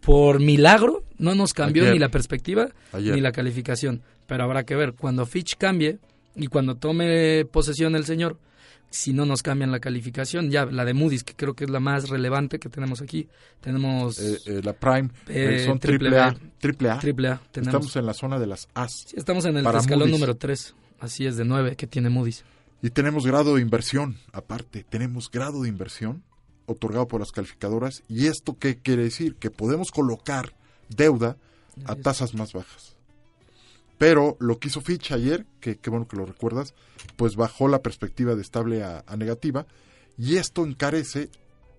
Speaker 5: por milagro, no nos cambió
Speaker 4: Ayer.
Speaker 5: ni la perspectiva
Speaker 4: Ayer.
Speaker 5: ni la calificación. Pero habrá que ver, cuando Fitch cambie y cuando tome posesión el señor, si no nos cambian la calificación, ya la de Moody's, que creo que es la más relevante que tenemos aquí, tenemos...
Speaker 4: Eh, eh, la Prime
Speaker 5: Eh,
Speaker 4: eh, son
Speaker 5: triple
Speaker 4: A. Triple A.
Speaker 5: Triple A, tenemos.
Speaker 4: Estamos en la zona de las As.
Speaker 5: Sí, estamos en el escalón
Speaker 4: Moody's.
Speaker 5: número 3, así es, de 9 que tiene Moody's.
Speaker 4: Y tenemos grado de inversión, aparte, tenemos grado de inversión otorgado por las calificadoras. ¿Y esto qué quiere decir? Que podemos colocar deuda a tasas más bajas. Pero lo que hizo Fitch ayer, que qué bueno que lo recuerdas, pues bajó la perspectiva de estable a, a negativa y esto encarece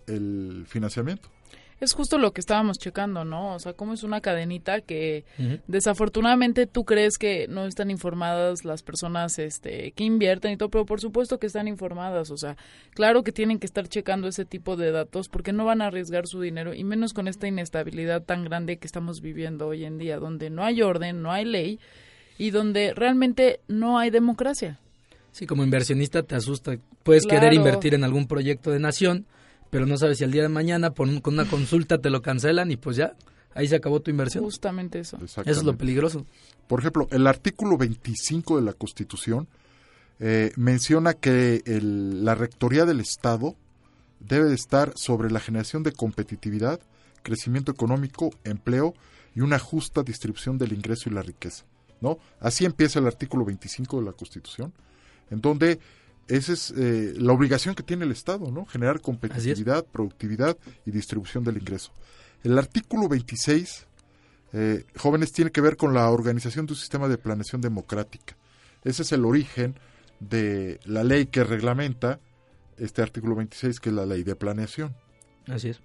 Speaker 4: el financiamiento.
Speaker 6: Es justo lo que estábamos checando, ¿no? O sea, cómo es una cadenita que desafortunadamente tú crees que no están informadas las personas este, que invierten y todo, pero por supuesto que están informadas. O sea, claro que tienen que estar checando ese tipo de datos porque no van a arriesgar su dinero y menos con esta inestabilidad tan grande que estamos viviendo hoy en día, donde no hay orden, no hay ley y donde realmente no hay democracia.
Speaker 5: Sí, como inversionista te asusta. Puedes
Speaker 6: Claro.
Speaker 5: querer invertir en algún proyecto de nación, pero no sabes si el día de mañana por un- con una consulta te lo cancelan y pues ya, ahí se acabó tu inversión.
Speaker 6: Justamente eso.
Speaker 5: Eso es lo peligroso.
Speaker 4: Por ejemplo, el artículo 25 de la Constitución eh, menciona que el- la Rectoría del Estado debe de estar sobre la generación de competitividad, crecimiento económico, empleo y una justa distribución del ingreso y la riqueza. ¿No? Así empieza el artículo 25 de la Constitución, en donde esa es eh, la obligación que tiene el Estado, ¿no? generar competitividad, productividad y distribución del ingreso. El artículo 26 eh, jóvenes tiene que ver con la organización de un sistema de planeación democrática. Ese es el origen de la ley que reglamenta este artículo 26, que es la ley de planeación.
Speaker 5: Así es.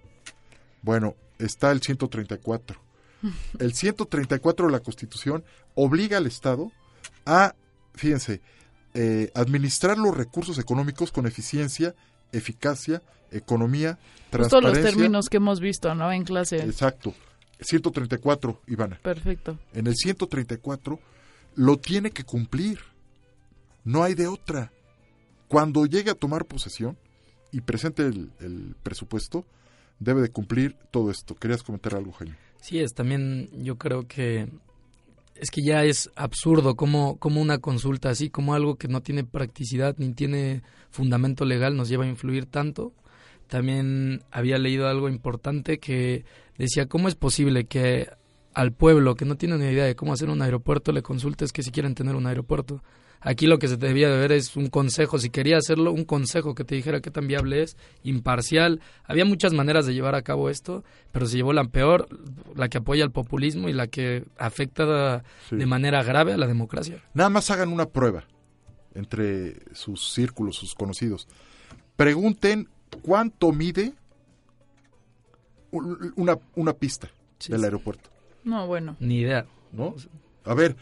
Speaker 4: Bueno, está el 134. El 134 de la Constitución obliga al Estado a, fíjense, eh, administrar los recursos económicos con eficiencia, eficacia, economía,
Speaker 6: Justo los
Speaker 4: transparencia.
Speaker 6: términos que hemos visto, ¿no? En clase.
Speaker 4: Exacto. 134, Ivana.
Speaker 6: Perfecto.
Speaker 4: En el 134 lo tiene que cumplir. No hay de otra. Cuando llegue a tomar posesión y presente el, el presupuesto, debe de cumplir todo esto. ¿Querías comentar algo, Jaime?
Speaker 5: Sí, es también, yo creo que es que ya es absurdo como, como una consulta así, como algo que no tiene practicidad ni tiene fundamento legal nos lleva a influir tanto. También había leído algo importante que decía, ¿cómo es posible que al pueblo que no tiene ni idea de cómo hacer un aeropuerto le consultes que si quieren tener un aeropuerto? Aquí lo que se debía de ver es un consejo, si quería hacerlo, un consejo que te dijera qué tan viable es, imparcial. Había muchas maneras de llevar a cabo esto, pero se llevó la peor, la que apoya al populismo y la que afecta
Speaker 4: Sí.
Speaker 5: de manera grave a la democracia.
Speaker 4: Nada más hagan una prueba entre sus círculos, sus conocidos. Pregunten cuánto mide un- una, una pista del aeropuerto.
Speaker 6: No, bueno.
Speaker 5: Ni idea.
Speaker 4: ¿no? A ver,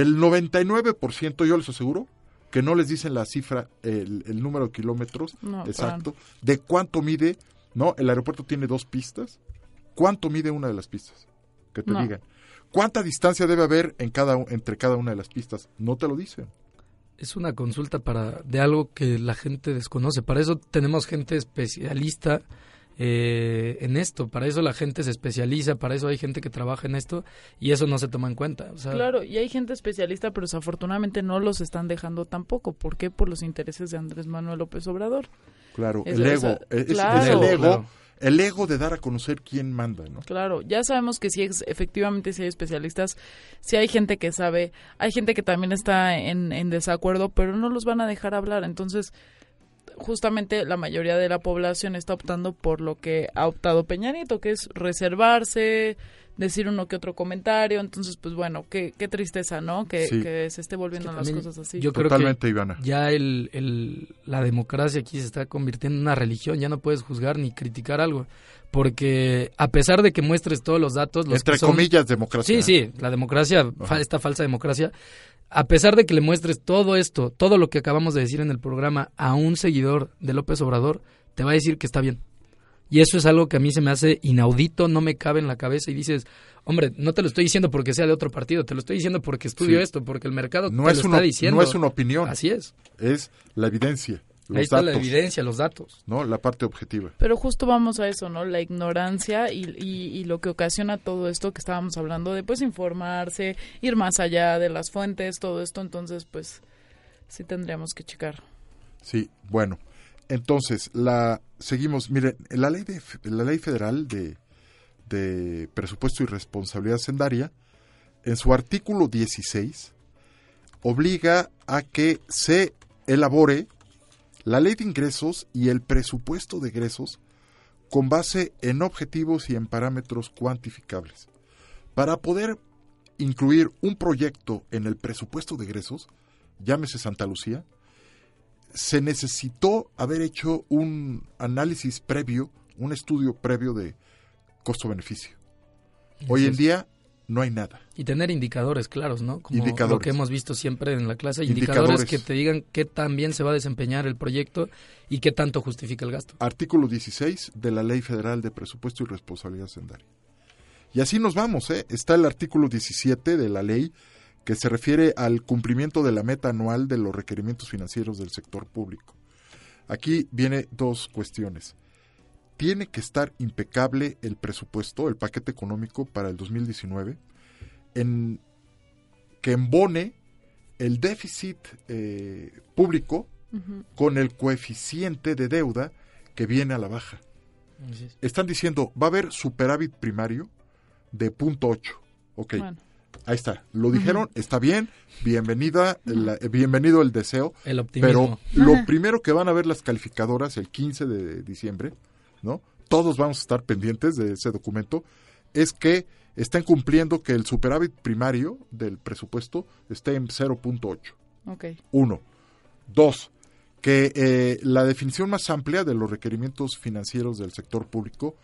Speaker 4: el 99% yo les aseguro que no les dicen la cifra, el, el número de kilómetros
Speaker 6: No,
Speaker 4: exacto, de cuánto mide, ¿no? El aeropuerto tiene dos pistas. ¿Cuánto mide una de las pistas? Que te
Speaker 6: No.
Speaker 4: digan. ¿Cuánta distancia debe haber en cada, entre cada una de las pistas? No te lo dicen.
Speaker 5: Es una consulta para de algo que la gente desconoce. Para eso tenemos gente especialista eh, en esto. Para eso la gente se especializa. Para eso hay gente que trabaja en esto y eso no se toma en cuenta. O sea,
Speaker 6: Claro, y hay gente especialista, pero desafortunadamente no los están dejando tampoco. ¿Por qué? Por los intereses de Andrés Manuel López Obrador.
Speaker 4: Claro,
Speaker 6: Es-
Speaker 4: el
Speaker 6: es-
Speaker 4: ego. Es, es el ego.
Speaker 5: Claro.
Speaker 4: El ego de dar a conocer quién manda, ¿no?
Speaker 6: Claro, ya sabemos que sí, ex- efectivamente sí hay especialistas, sí hay gente que sabe, hay gente que también está en, en desacuerdo, pero no los van a dejar hablar. Entonces, justamente la mayoría de la población está optando por lo que ha optado Peña Nieto, que es reservarse, decir uno que otro comentario. Entonces, pues bueno, qué, qué tristeza, ¿no? Que,
Speaker 4: Sí.
Speaker 6: que se esté volviendo las cosas así.
Speaker 5: Yo
Speaker 4: Totalmente,
Speaker 5: creo que
Speaker 4: Ivana.
Speaker 5: ya el, el- la democracia aquí se está convirtiendo en una religión. Ya no puedes juzgar ni criticar algo. Porque a pesar de que muestres todos los datos... Los
Speaker 4: Entre
Speaker 5: que son-
Speaker 4: comillas, democracia.
Speaker 5: Sí, sí, la democracia, fa- esta falsa democracia, a pesar de que le muestres todo esto, todo lo que acabamos de decir en el programa a un seguidor de López Obrador, te va a decir que está bien. Y eso es algo que a mí se me hace inaudito, no me cabe en la cabeza y dices, hombre, no te lo estoy diciendo porque sea de otro partido, te lo estoy diciendo porque estudio
Speaker 4: Sí.
Speaker 5: esto, porque el mercado
Speaker 4: No
Speaker 5: te
Speaker 4: es
Speaker 5: lo
Speaker 4: una-
Speaker 5: está diciendo.
Speaker 4: no es una opinión.
Speaker 5: Así es.
Speaker 4: Es la evidencia. Los
Speaker 5: Ahí está la evidencia, los datos.
Speaker 4: ¿no? La parte objetiva.
Speaker 6: Pero justo vamos a eso, ¿no? La ignorancia y, y, y lo que ocasiona todo esto que estábamos hablando de, pues, informarse, ir más allá de las fuentes, todo esto. Entonces, pues, sí tendríamos que checar.
Speaker 4: Sí, bueno. Entonces, la seguimos, miren, la ley de la ley federal de, de presupuesto y responsabilidad sendaria en su artículo 16 obliga a que se elabore la ley de ingresos y el presupuesto de egresos con base en objetivos y en parámetros cuantificables. Para poder incluir un proyecto en el presupuesto de egresos, llámese Santa Lucía, se necesitó haber hecho un análisis previo, un estudio previo de costo-beneficio. Hoy en día no hay nada.
Speaker 5: Y tener indicadores claros, ¿no? Como lo
Speaker 4: Indicadores.
Speaker 5: que hemos visto siempre en la clase, indicadores,
Speaker 4: Indicadores.
Speaker 5: que te digan qué tan bien se va a desempeñar el proyecto y qué tanto justifica el gasto.
Speaker 4: Artículo 16 de la Ley Federal de Presupuesto y Responsabilidad Sendaria. Y así nos vamos, ¿eh? Está el artículo 17 de la ley que se refiere al cumplimiento de la meta anual de los requerimientos financieros del sector público. Aquí viene dos cuestiones. Tiene que estar impecable el presupuesto, el paquete económico para el 2019, en que embone el déficit eh, público con el coeficiente de deuda que viene a la baja. Están diciendo, va a haber superávit primario de punto ocho. Ok,
Speaker 6: Bueno.
Speaker 4: ahí está. Lo dijeron, está bien, bienvenida, la- eh, bienvenido el deseo.
Speaker 5: El optimismo.
Speaker 4: Pero lo primero que van a ver las calificadoras el 15 de diciembre, ¿no? Todos vamos a estar pendientes de ese documento, es que estén cumpliendo que el superávit primario del presupuesto esté en 0.8.
Speaker 6: Ok.
Speaker 4: Uno. Dos, que eh, la definición más amplia de los requerimientos financieros del sector público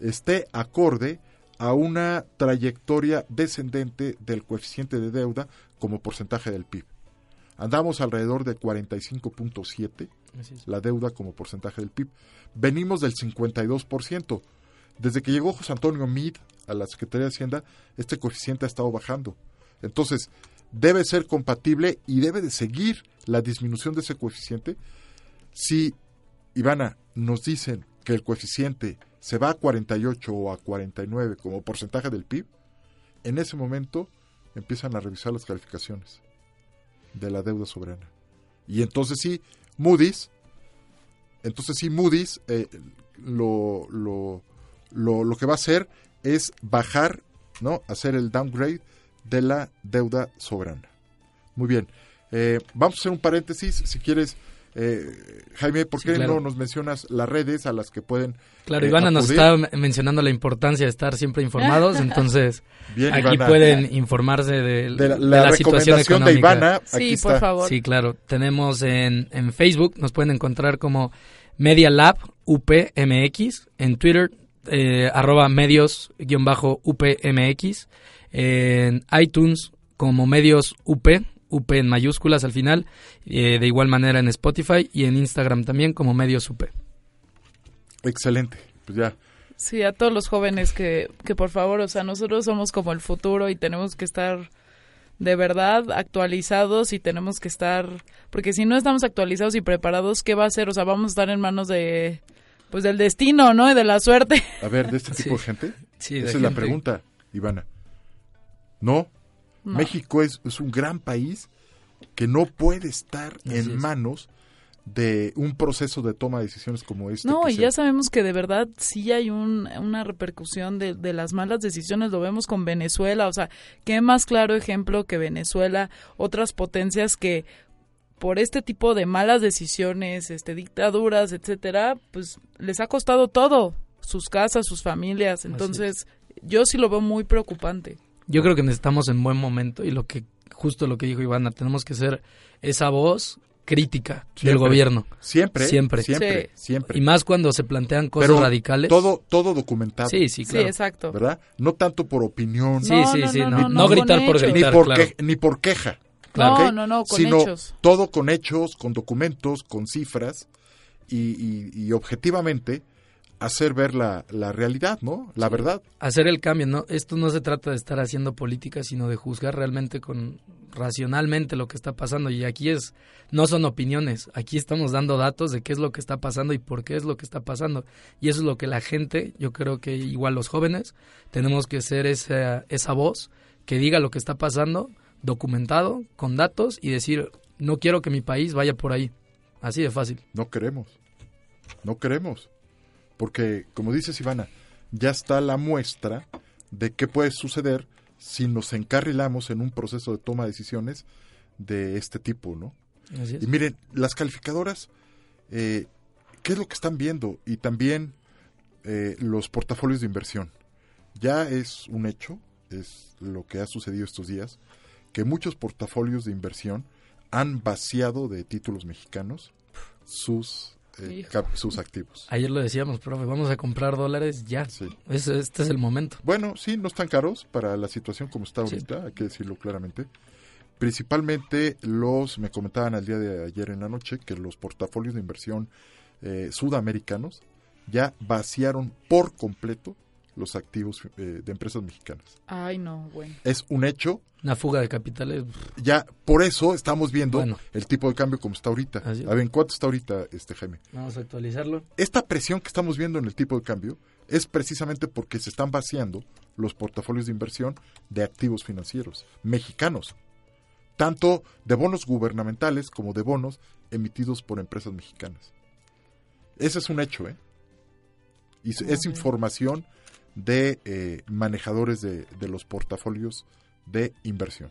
Speaker 4: esté acorde a una trayectoria descendente del coeficiente de deuda como porcentaje del PIB. Andamos alrededor de 45.7
Speaker 5: Así es.
Speaker 4: La deuda como porcentaje del PIB. Venimos del 52%. Desde que llegó José Antonio Meade a la Secretaría de Hacienda, este coeficiente ha estado bajando. Entonces, debe ser compatible y debe de seguir la disminución de ese coeficiente. Si, Ivana, nos dicen que el coeficiente se va a 48 o a 49 como porcentaje del PIB, en ese momento empiezan a revisar las calificaciones de la deuda soberana. Y entonces sí, Moody's, entonces sí, Moody's eh, lo, lo, lo, lo que va a hacer es bajar, ¿no? Hacer el downgrade de la deuda soberana. Muy bien. Eh, vamos a hacer un paréntesis, si quieres, eh, Jaime, ¿por
Speaker 5: Sí,
Speaker 4: qué
Speaker 5: claro.
Speaker 4: no nos mencionas las redes a las que pueden
Speaker 5: Claro,
Speaker 4: eh,
Speaker 5: Ivana nos está mencionando la importancia de estar siempre informados, entonces
Speaker 4: Bien,
Speaker 5: aquí
Speaker 4: Ivana.
Speaker 5: pueden informarse de,
Speaker 4: De la-
Speaker 5: de
Speaker 4: la
Speaker 5: la situación
Speaker 4: de
Speaker 5: económica.
Speaker 4: Ivana,
Speaker 6: Sí, por favor.
Speaker 5: Sí, claro. Tenemos en, en Facebook, nos pueden encontrar como Media Lab UPMX, en Twitter eh, arroba medios-upmx, en iTunes como medios UP, UP en mayúsculas al final, eh, de igual manera en Spotify y en Instagram también como medios UP.
Speaker 4: Excelente, pues ya.
Speaker 6: Sí, a todos los jóvenes que, que por favor, o sea, nosotros somos como el futuro y tenemos que estar de verdad actualizados y tenemos que estar, porque si no estamos actualizados y preparados, ¿qué va a hacer? O sea, vamos a estar en manos de, pues del destino, ¿no? Y de la suerte.
Speaker 4: A ver, de este tipo
Speaker 5: Sí.
Speaker 4: de gente.
Speaker 5: Sí, de
Speaker 4: Esa es la pregunta, Ivana. ¿No?
Speaker 6: No.
Speaker 4: México es, es un gran país que no puede estar
Speaker 5: Así
Speaker 4: en
Speaker 5: es.
Speaker 4: manos de un proceso de toma de decisiones como este.
Speaker 6: No, y
Speaker 4: se-
Speaker 6: ya sabemos que de verdad sí hay un, una repercusión de, de las malas decisiones, lo vemos con Venezuela, o sea, qué más claro ejemplo que Venezuela, otras potencias que por este tipo de malas decisiones, este dictaduras, etcétera, pues les ha costado todo, sus casas, sus familias, entonces yo sí lo veo muy preocupante.
Speaker 5: Yo creo que necesitamos en buen momento y lo que justo lo que dijo Ivana, tenemos que ser esa voz crítica del gobierno.
Speaker 4: Siempre,
Speaker 5: Siempre.
Speaker 4: siempre,
Speaker 6: Sí.
Speaker 4: siempre.
Speaker 5: Y más cuando se plantean cosas
Speaker 4: Pero
Speaker 5: radicales.
Speaker 4: Todo, todo documentado.
Speaker 5: Sí, sí,
Speaker 6: Sí,
Speaker 5: claro.
Speaker 6: exacto.
Speaker 4: ¿Verdad? No tanto por opinión,
Speaker 5: Sí,
Speaker 6: No,
Speaker 5: sí,
Speaker 6: no,
Speaker 5: sí,
Speaker 6: no,
Speaker 5: no,
Speaker 6: no,
Speaker 5: no
Speaker 6: no,
Speaker 5: gritar por
Speaker 6: hechos.
Speaker 4: ni
Speaker 5: gritar,
Speaker 4: por,
Speaker 5: claro.
Speaker 4: que- ni por queja.
Speaker 5: Claro.
Speaker 6: No, no, no, con
Speaker 4: Sino
Speaker 6: hechos.
Speaker 4: todo con hechos, con documentos, con cifras y, y- y objetivamente hacer ver la, la realidad, ¿no? La verdad.
Speaker 5: Hacer el cambio, ¿no? Esto no se trata de estar haciendo política, sino de juzgar realmente con racionalmente lo que está pasando. Y aquí es, no son opiniones, aquí estamos dando datos de qué es lo que está pasando y por qué es lo que está pasando. Y eso es lo que la gente, yo creo que igual los jóvenes, tenemos que ser esa, esa voz que diga lo que está pasando, documentado, con datos, y decir, no quiero que mi país vaya por ahí. Así de fácil.
Speaker 4: No queremos. No queremos. Porque, como dices Ivana, ya está la muestra de qué puede suceder si nos encarrilamos en un proceso de toma de decisiones de este tipo, ¿no?
Speaker 5: Así es.
Speaker 4: Y miren, las calificadoras, eh, ¿qué es lo que están viendo? Y también eh, los portafolios de inversión. Ya es un hecho, es lo que ha sucedido estos días, que muchos portafolios de inversión han vaciado de títulos mexicanos sus, eh, cap- sus activos.
Speaker 5: Ayer lo decíamos, profe, vamos a comprar dólares ya. Es- este es el momento.
Speaker 4: Bueno, sí, no están caros para la situación como está ahorita, hay que decirlo claramente. Principalmente los, me comentaban al día de ayer en la noche, que los portafolios de inversión eh, sudamericanos ya vaciaron por completo los activos eh, de empresas mexicanas.
Speaker 6: Ay, no, bueno.
Speaker 4: Es un hecho.
Speaker 5: Una fuga de capitales.
Speaker 4: Ya, por eso estamos viendo
Speaker 5: Bueno.
Speaker 4: el tipo de cambio como está ahorita.
Speaker 5: Así es.
Speaker 4: A ver, ¿en cuánto está ahorita, este Jaime?
Speaker 5: Vamos a actualizarlo.
Speaker 4: Esta presión que estamos viendo en el tipo de cambio es precisamente porque se están vaciando los portafolios de inversión de activos financieros mexicanos, tanto de bonos gubernamentales como de bonos emitidos por empresas mexicanas. Ese es un hecho, ¿eh? Y es información de eh, manejadores de, de los portafolios de inversión.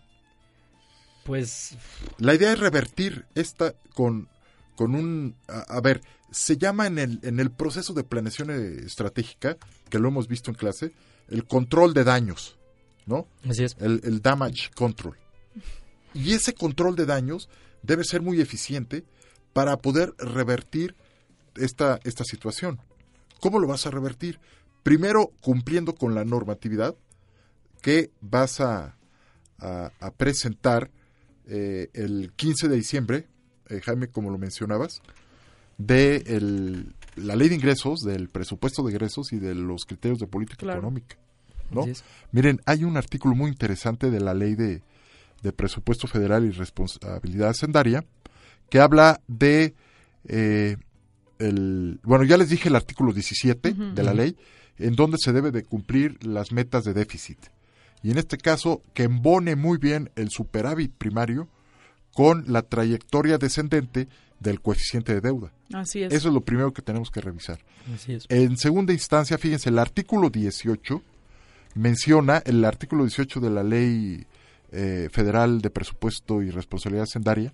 Speaker 5: Pues
Speaker 4: La idea es revertir esta con, con un... A, a ver, se llama en el, en el proceso de planeación eh, estratégica, que lo hemos visto en clase, el control de daños, ¿no?
Speaker 5: Así es.
Speaker 4: El, el damage control. Y ese control de daños debe ser muy eficiente para poder revertir esta, esta situación. ¿Cómo lo vas a revertir? Primero, cumpliendo con la normatividad que vas a, a- a presentar eh, el 15 de diciembre, eh, Jaime, como lo mencionabas, de el- la ley de ingresos, del presupuesto de ingresos y de los criterios de política
Speaker 6: Claro.
Speaker 4: económica. ¿no? Miren, hay un artículo muy interesante de la ley de, de presupuesto federal y responsabilidad hacendaria que habla de eh, el bueno ya les dije el artículo 17
Speaker 6: Ujú.
Speaker 4: de la ley en donde se debe de cumplir las metas de déficit y en este caso que embone muy bien el superávit primario con la trayectoria descendente del coeficiente de deuda.
Speaker 6: Así es.
Speaker 4: Eso es lo primero que tenemos que revisar.
Speaker 5: Así es.
Speaker 4: En segunda instancia, fíjense, el artículo 18 menciona, el artículo 18 de la Ley eh, Federal de Presupuesto y Responsabilidad Hacendaria,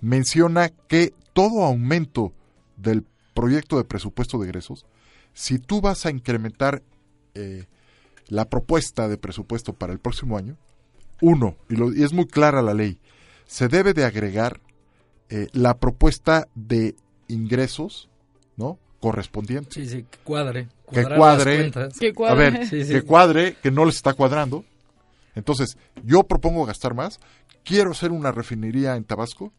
Speaker 4: menciona que todo aumento del proyecto de presupuesto de egresos, si tú vas a incrementar eh, la propuesta de presupuesto para el próximo año, uno, y, lo- y es muy clara la ley, se debe de agregar eh, la propuesta de ingresos, ¿no? Correspondiente.
Speaker 5: Sí, sí, que cuadre.
Speaker 4: Que cuadre. A ver,
Speaker 5: Sí, sí.
Speaker 4: que cuadre, que no les está cuadrando. Entonces, yo propongo gastar más. Quiero hacer una refinería en Tabasco.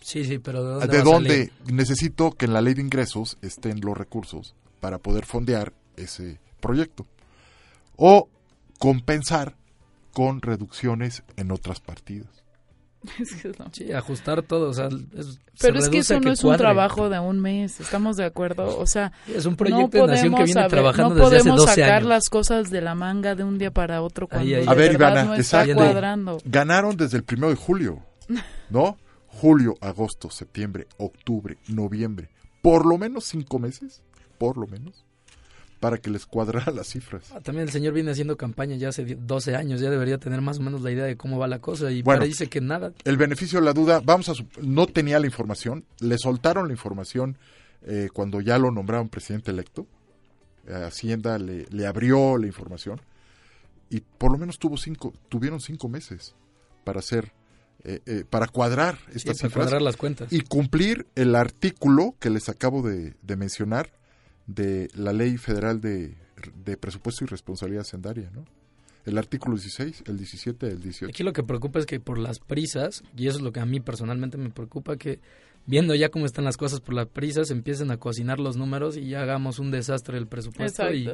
Speaker 5: Sí, sí, pero ¿de dónde?
Speaker 4: ¿De dónde necesito que en la ley de ingresos estén los recursos para poder fondear ese proyecto? O compensar con reducciones en otras partidas.
Speaker 6: Es que no.
Speaker 5: Sí, ajustar todo, o sea, es-
Speaker 6: Pero
Speaker 5: se
Speaker 6: es que eso no es un trabajo de un mes, ¿estamos de acuerdo? O sea,
Speaker 5: Es un
Speaker 6: no
Speaker 5: proyecto de nación que
Speaker 6: podemos
Speaker 5: viene
Speaker 6: saber-
Speaker 5: trabajando
Speaker 6: no
Speaker 5: desde hace
Speaker 6: podemos
Speaker 5: 12
Speaker 6: sacar
Speaker 5: años.
Speaker 6: las cosas de la manga de un día para otro cuando
Speaker 5: Ahí, ahí.
Speaker 4: A ver, Ivana,
Speaker 6: no está
Speaker 4: exacto.
Speaker 6: cuadrando.
Speaker 4: Ganaron desde el primero de julio, ¿no? Julio, agosto, septiembre, octubre, noviembre. Por lo menos cinco meses, por lo menos, para que les cuadraran las cifras.
Speaker 5: Ah, También el señor viene haciendo campaña ya hace 12 años, ya debería tener más o menos la idea de cómo va la cosa y
Speaker 4: Bueno.
Speaker 5: parece que nada.
Speaker 4: El beneficio de la duda, vamos a no tenía la información, le soltaron la información eh, cuando ya lo nombraron presidente electo. Eh, Hacienda le, le abrió la información y por lo menos tuvo cinco, tuvieron cinco meses para hacer, eh, eh, para cuadrar
Speaker 5: Sí,
Speaker 4: estas
Speaker 5: para
Speaker 4: cifras
Speaker 5: cuadrar las cuentas.
Speaker 4: y cumplir el artículo que les acabo de, de mencionar de la Ley Federal de, de Presupuesto y Responsabilidad Hacendaria, ¿no? El artículo 16, el 17, el 18.
Speaker 5: Aquí lo que preocupa es que por las prisas, y eso es lo que a mí personalmente me preocupa, que viendo ya cómo están las cosas por la prisa, se empiecen a cocinar los números y ya hagamos un desastre del presupuesto y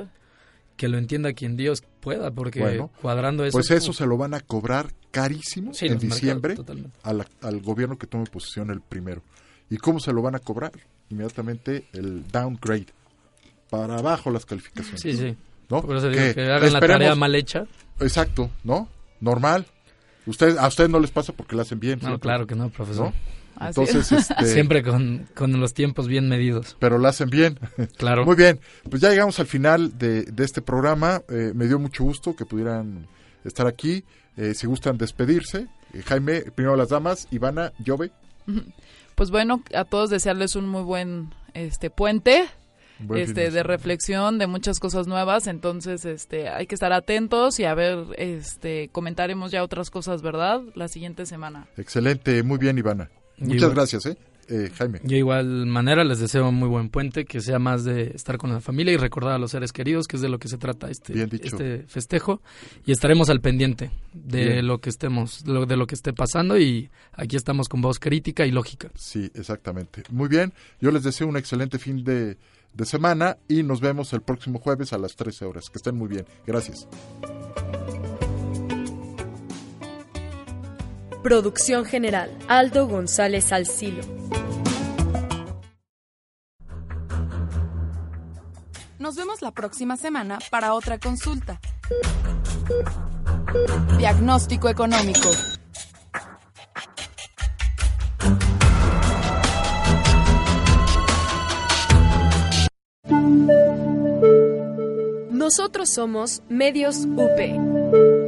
Speaker 5: que lo entienda quien Dios pueda, porque
Speaker 4: Bueno,
Speaker 5: cuadrando eso...
Speaker 4: Pues eso se lo van a cobrar carísimo
Speaker 5: Sí,
Speaker 4: en
Speaker 5: mercados,
Speaker 4: diciembre
Speaker 5: totalmente.
Speaker 4: a la- al gobierno que tome posesión el primero. ¿Y cómo se lo van a cobrar? Inmediatamente el downgrade. Para abajo las calificaciones.
Speaker 5: Sí, sí.
Speaker 4: ¿No?
Speaker 5: Por eso digo que hagan la tarea mal hecha.
Speaker 4: Exacto, ¿no? Normal. Usted, a ustedes no les pasa porque la hacen bien.
Speaker 5: No,
Speaker 4: siempre,
Speaker 5: claro que no, profesor.
Speaker 6: Así
Speaker 4: Entonces,
Speaker 6: es.
Speaker 4: este,
Speaker 5: Siempre con, con los tiempos bien medidos.
Speaker 4: pero la hacen bien.
Speaker 5: Claro.
Speaker 4: Muy bien, pues ya llegamos al final de, de este programa. Eh, me dio mucho gusto que pudieran estar aquí. Eh, si gustan despedirse, eh, Jaime, primero las damas, Ivana, Jove.
Speaker 6: Pues bueno, a todos desearles un muy buen este puente.
Speaker 4: Buen
Speaker 6: este
Speaker 4: de
Speaker 6: de reflexión de muchas cosas nuevas entonces este hay que estar atentos y a ver este comentaremos ya otras cosas verdad la siguiente semana
Speaker 4: Excelente, muy bien, Ivana. Muchas gracias, ¿eh? Eh, Jaime.
Speaker 5: Yo igual manera les deseo un muy buen puente, que sea más de estar con la familia y recordar a los seres queridos, que es de lo que se trata este,
Speaker 4: Bien dicho.
Speaker 5: este festejo. Y estaremos al pendiente de
Speaker 4: Bien.
Speaker 5: lo que estemos, de lo, de lo que esté pasando y aquí estamos con voz crítica y lógica.
Speaker 4: Sí, exactamente. Muy bien, yo les deseo un excelente fin de, de semana y nos vemos el próximo jueves a las 13 horas. Que estén muy bien. Gracias.
Speaker 1: Producción general, Aldo González Alcilo.
Speaker 7: Nos vemos la próxima semana para otra consulta. Diagnóstico económico.
Speaker 1: Nosotros somos Medios UP.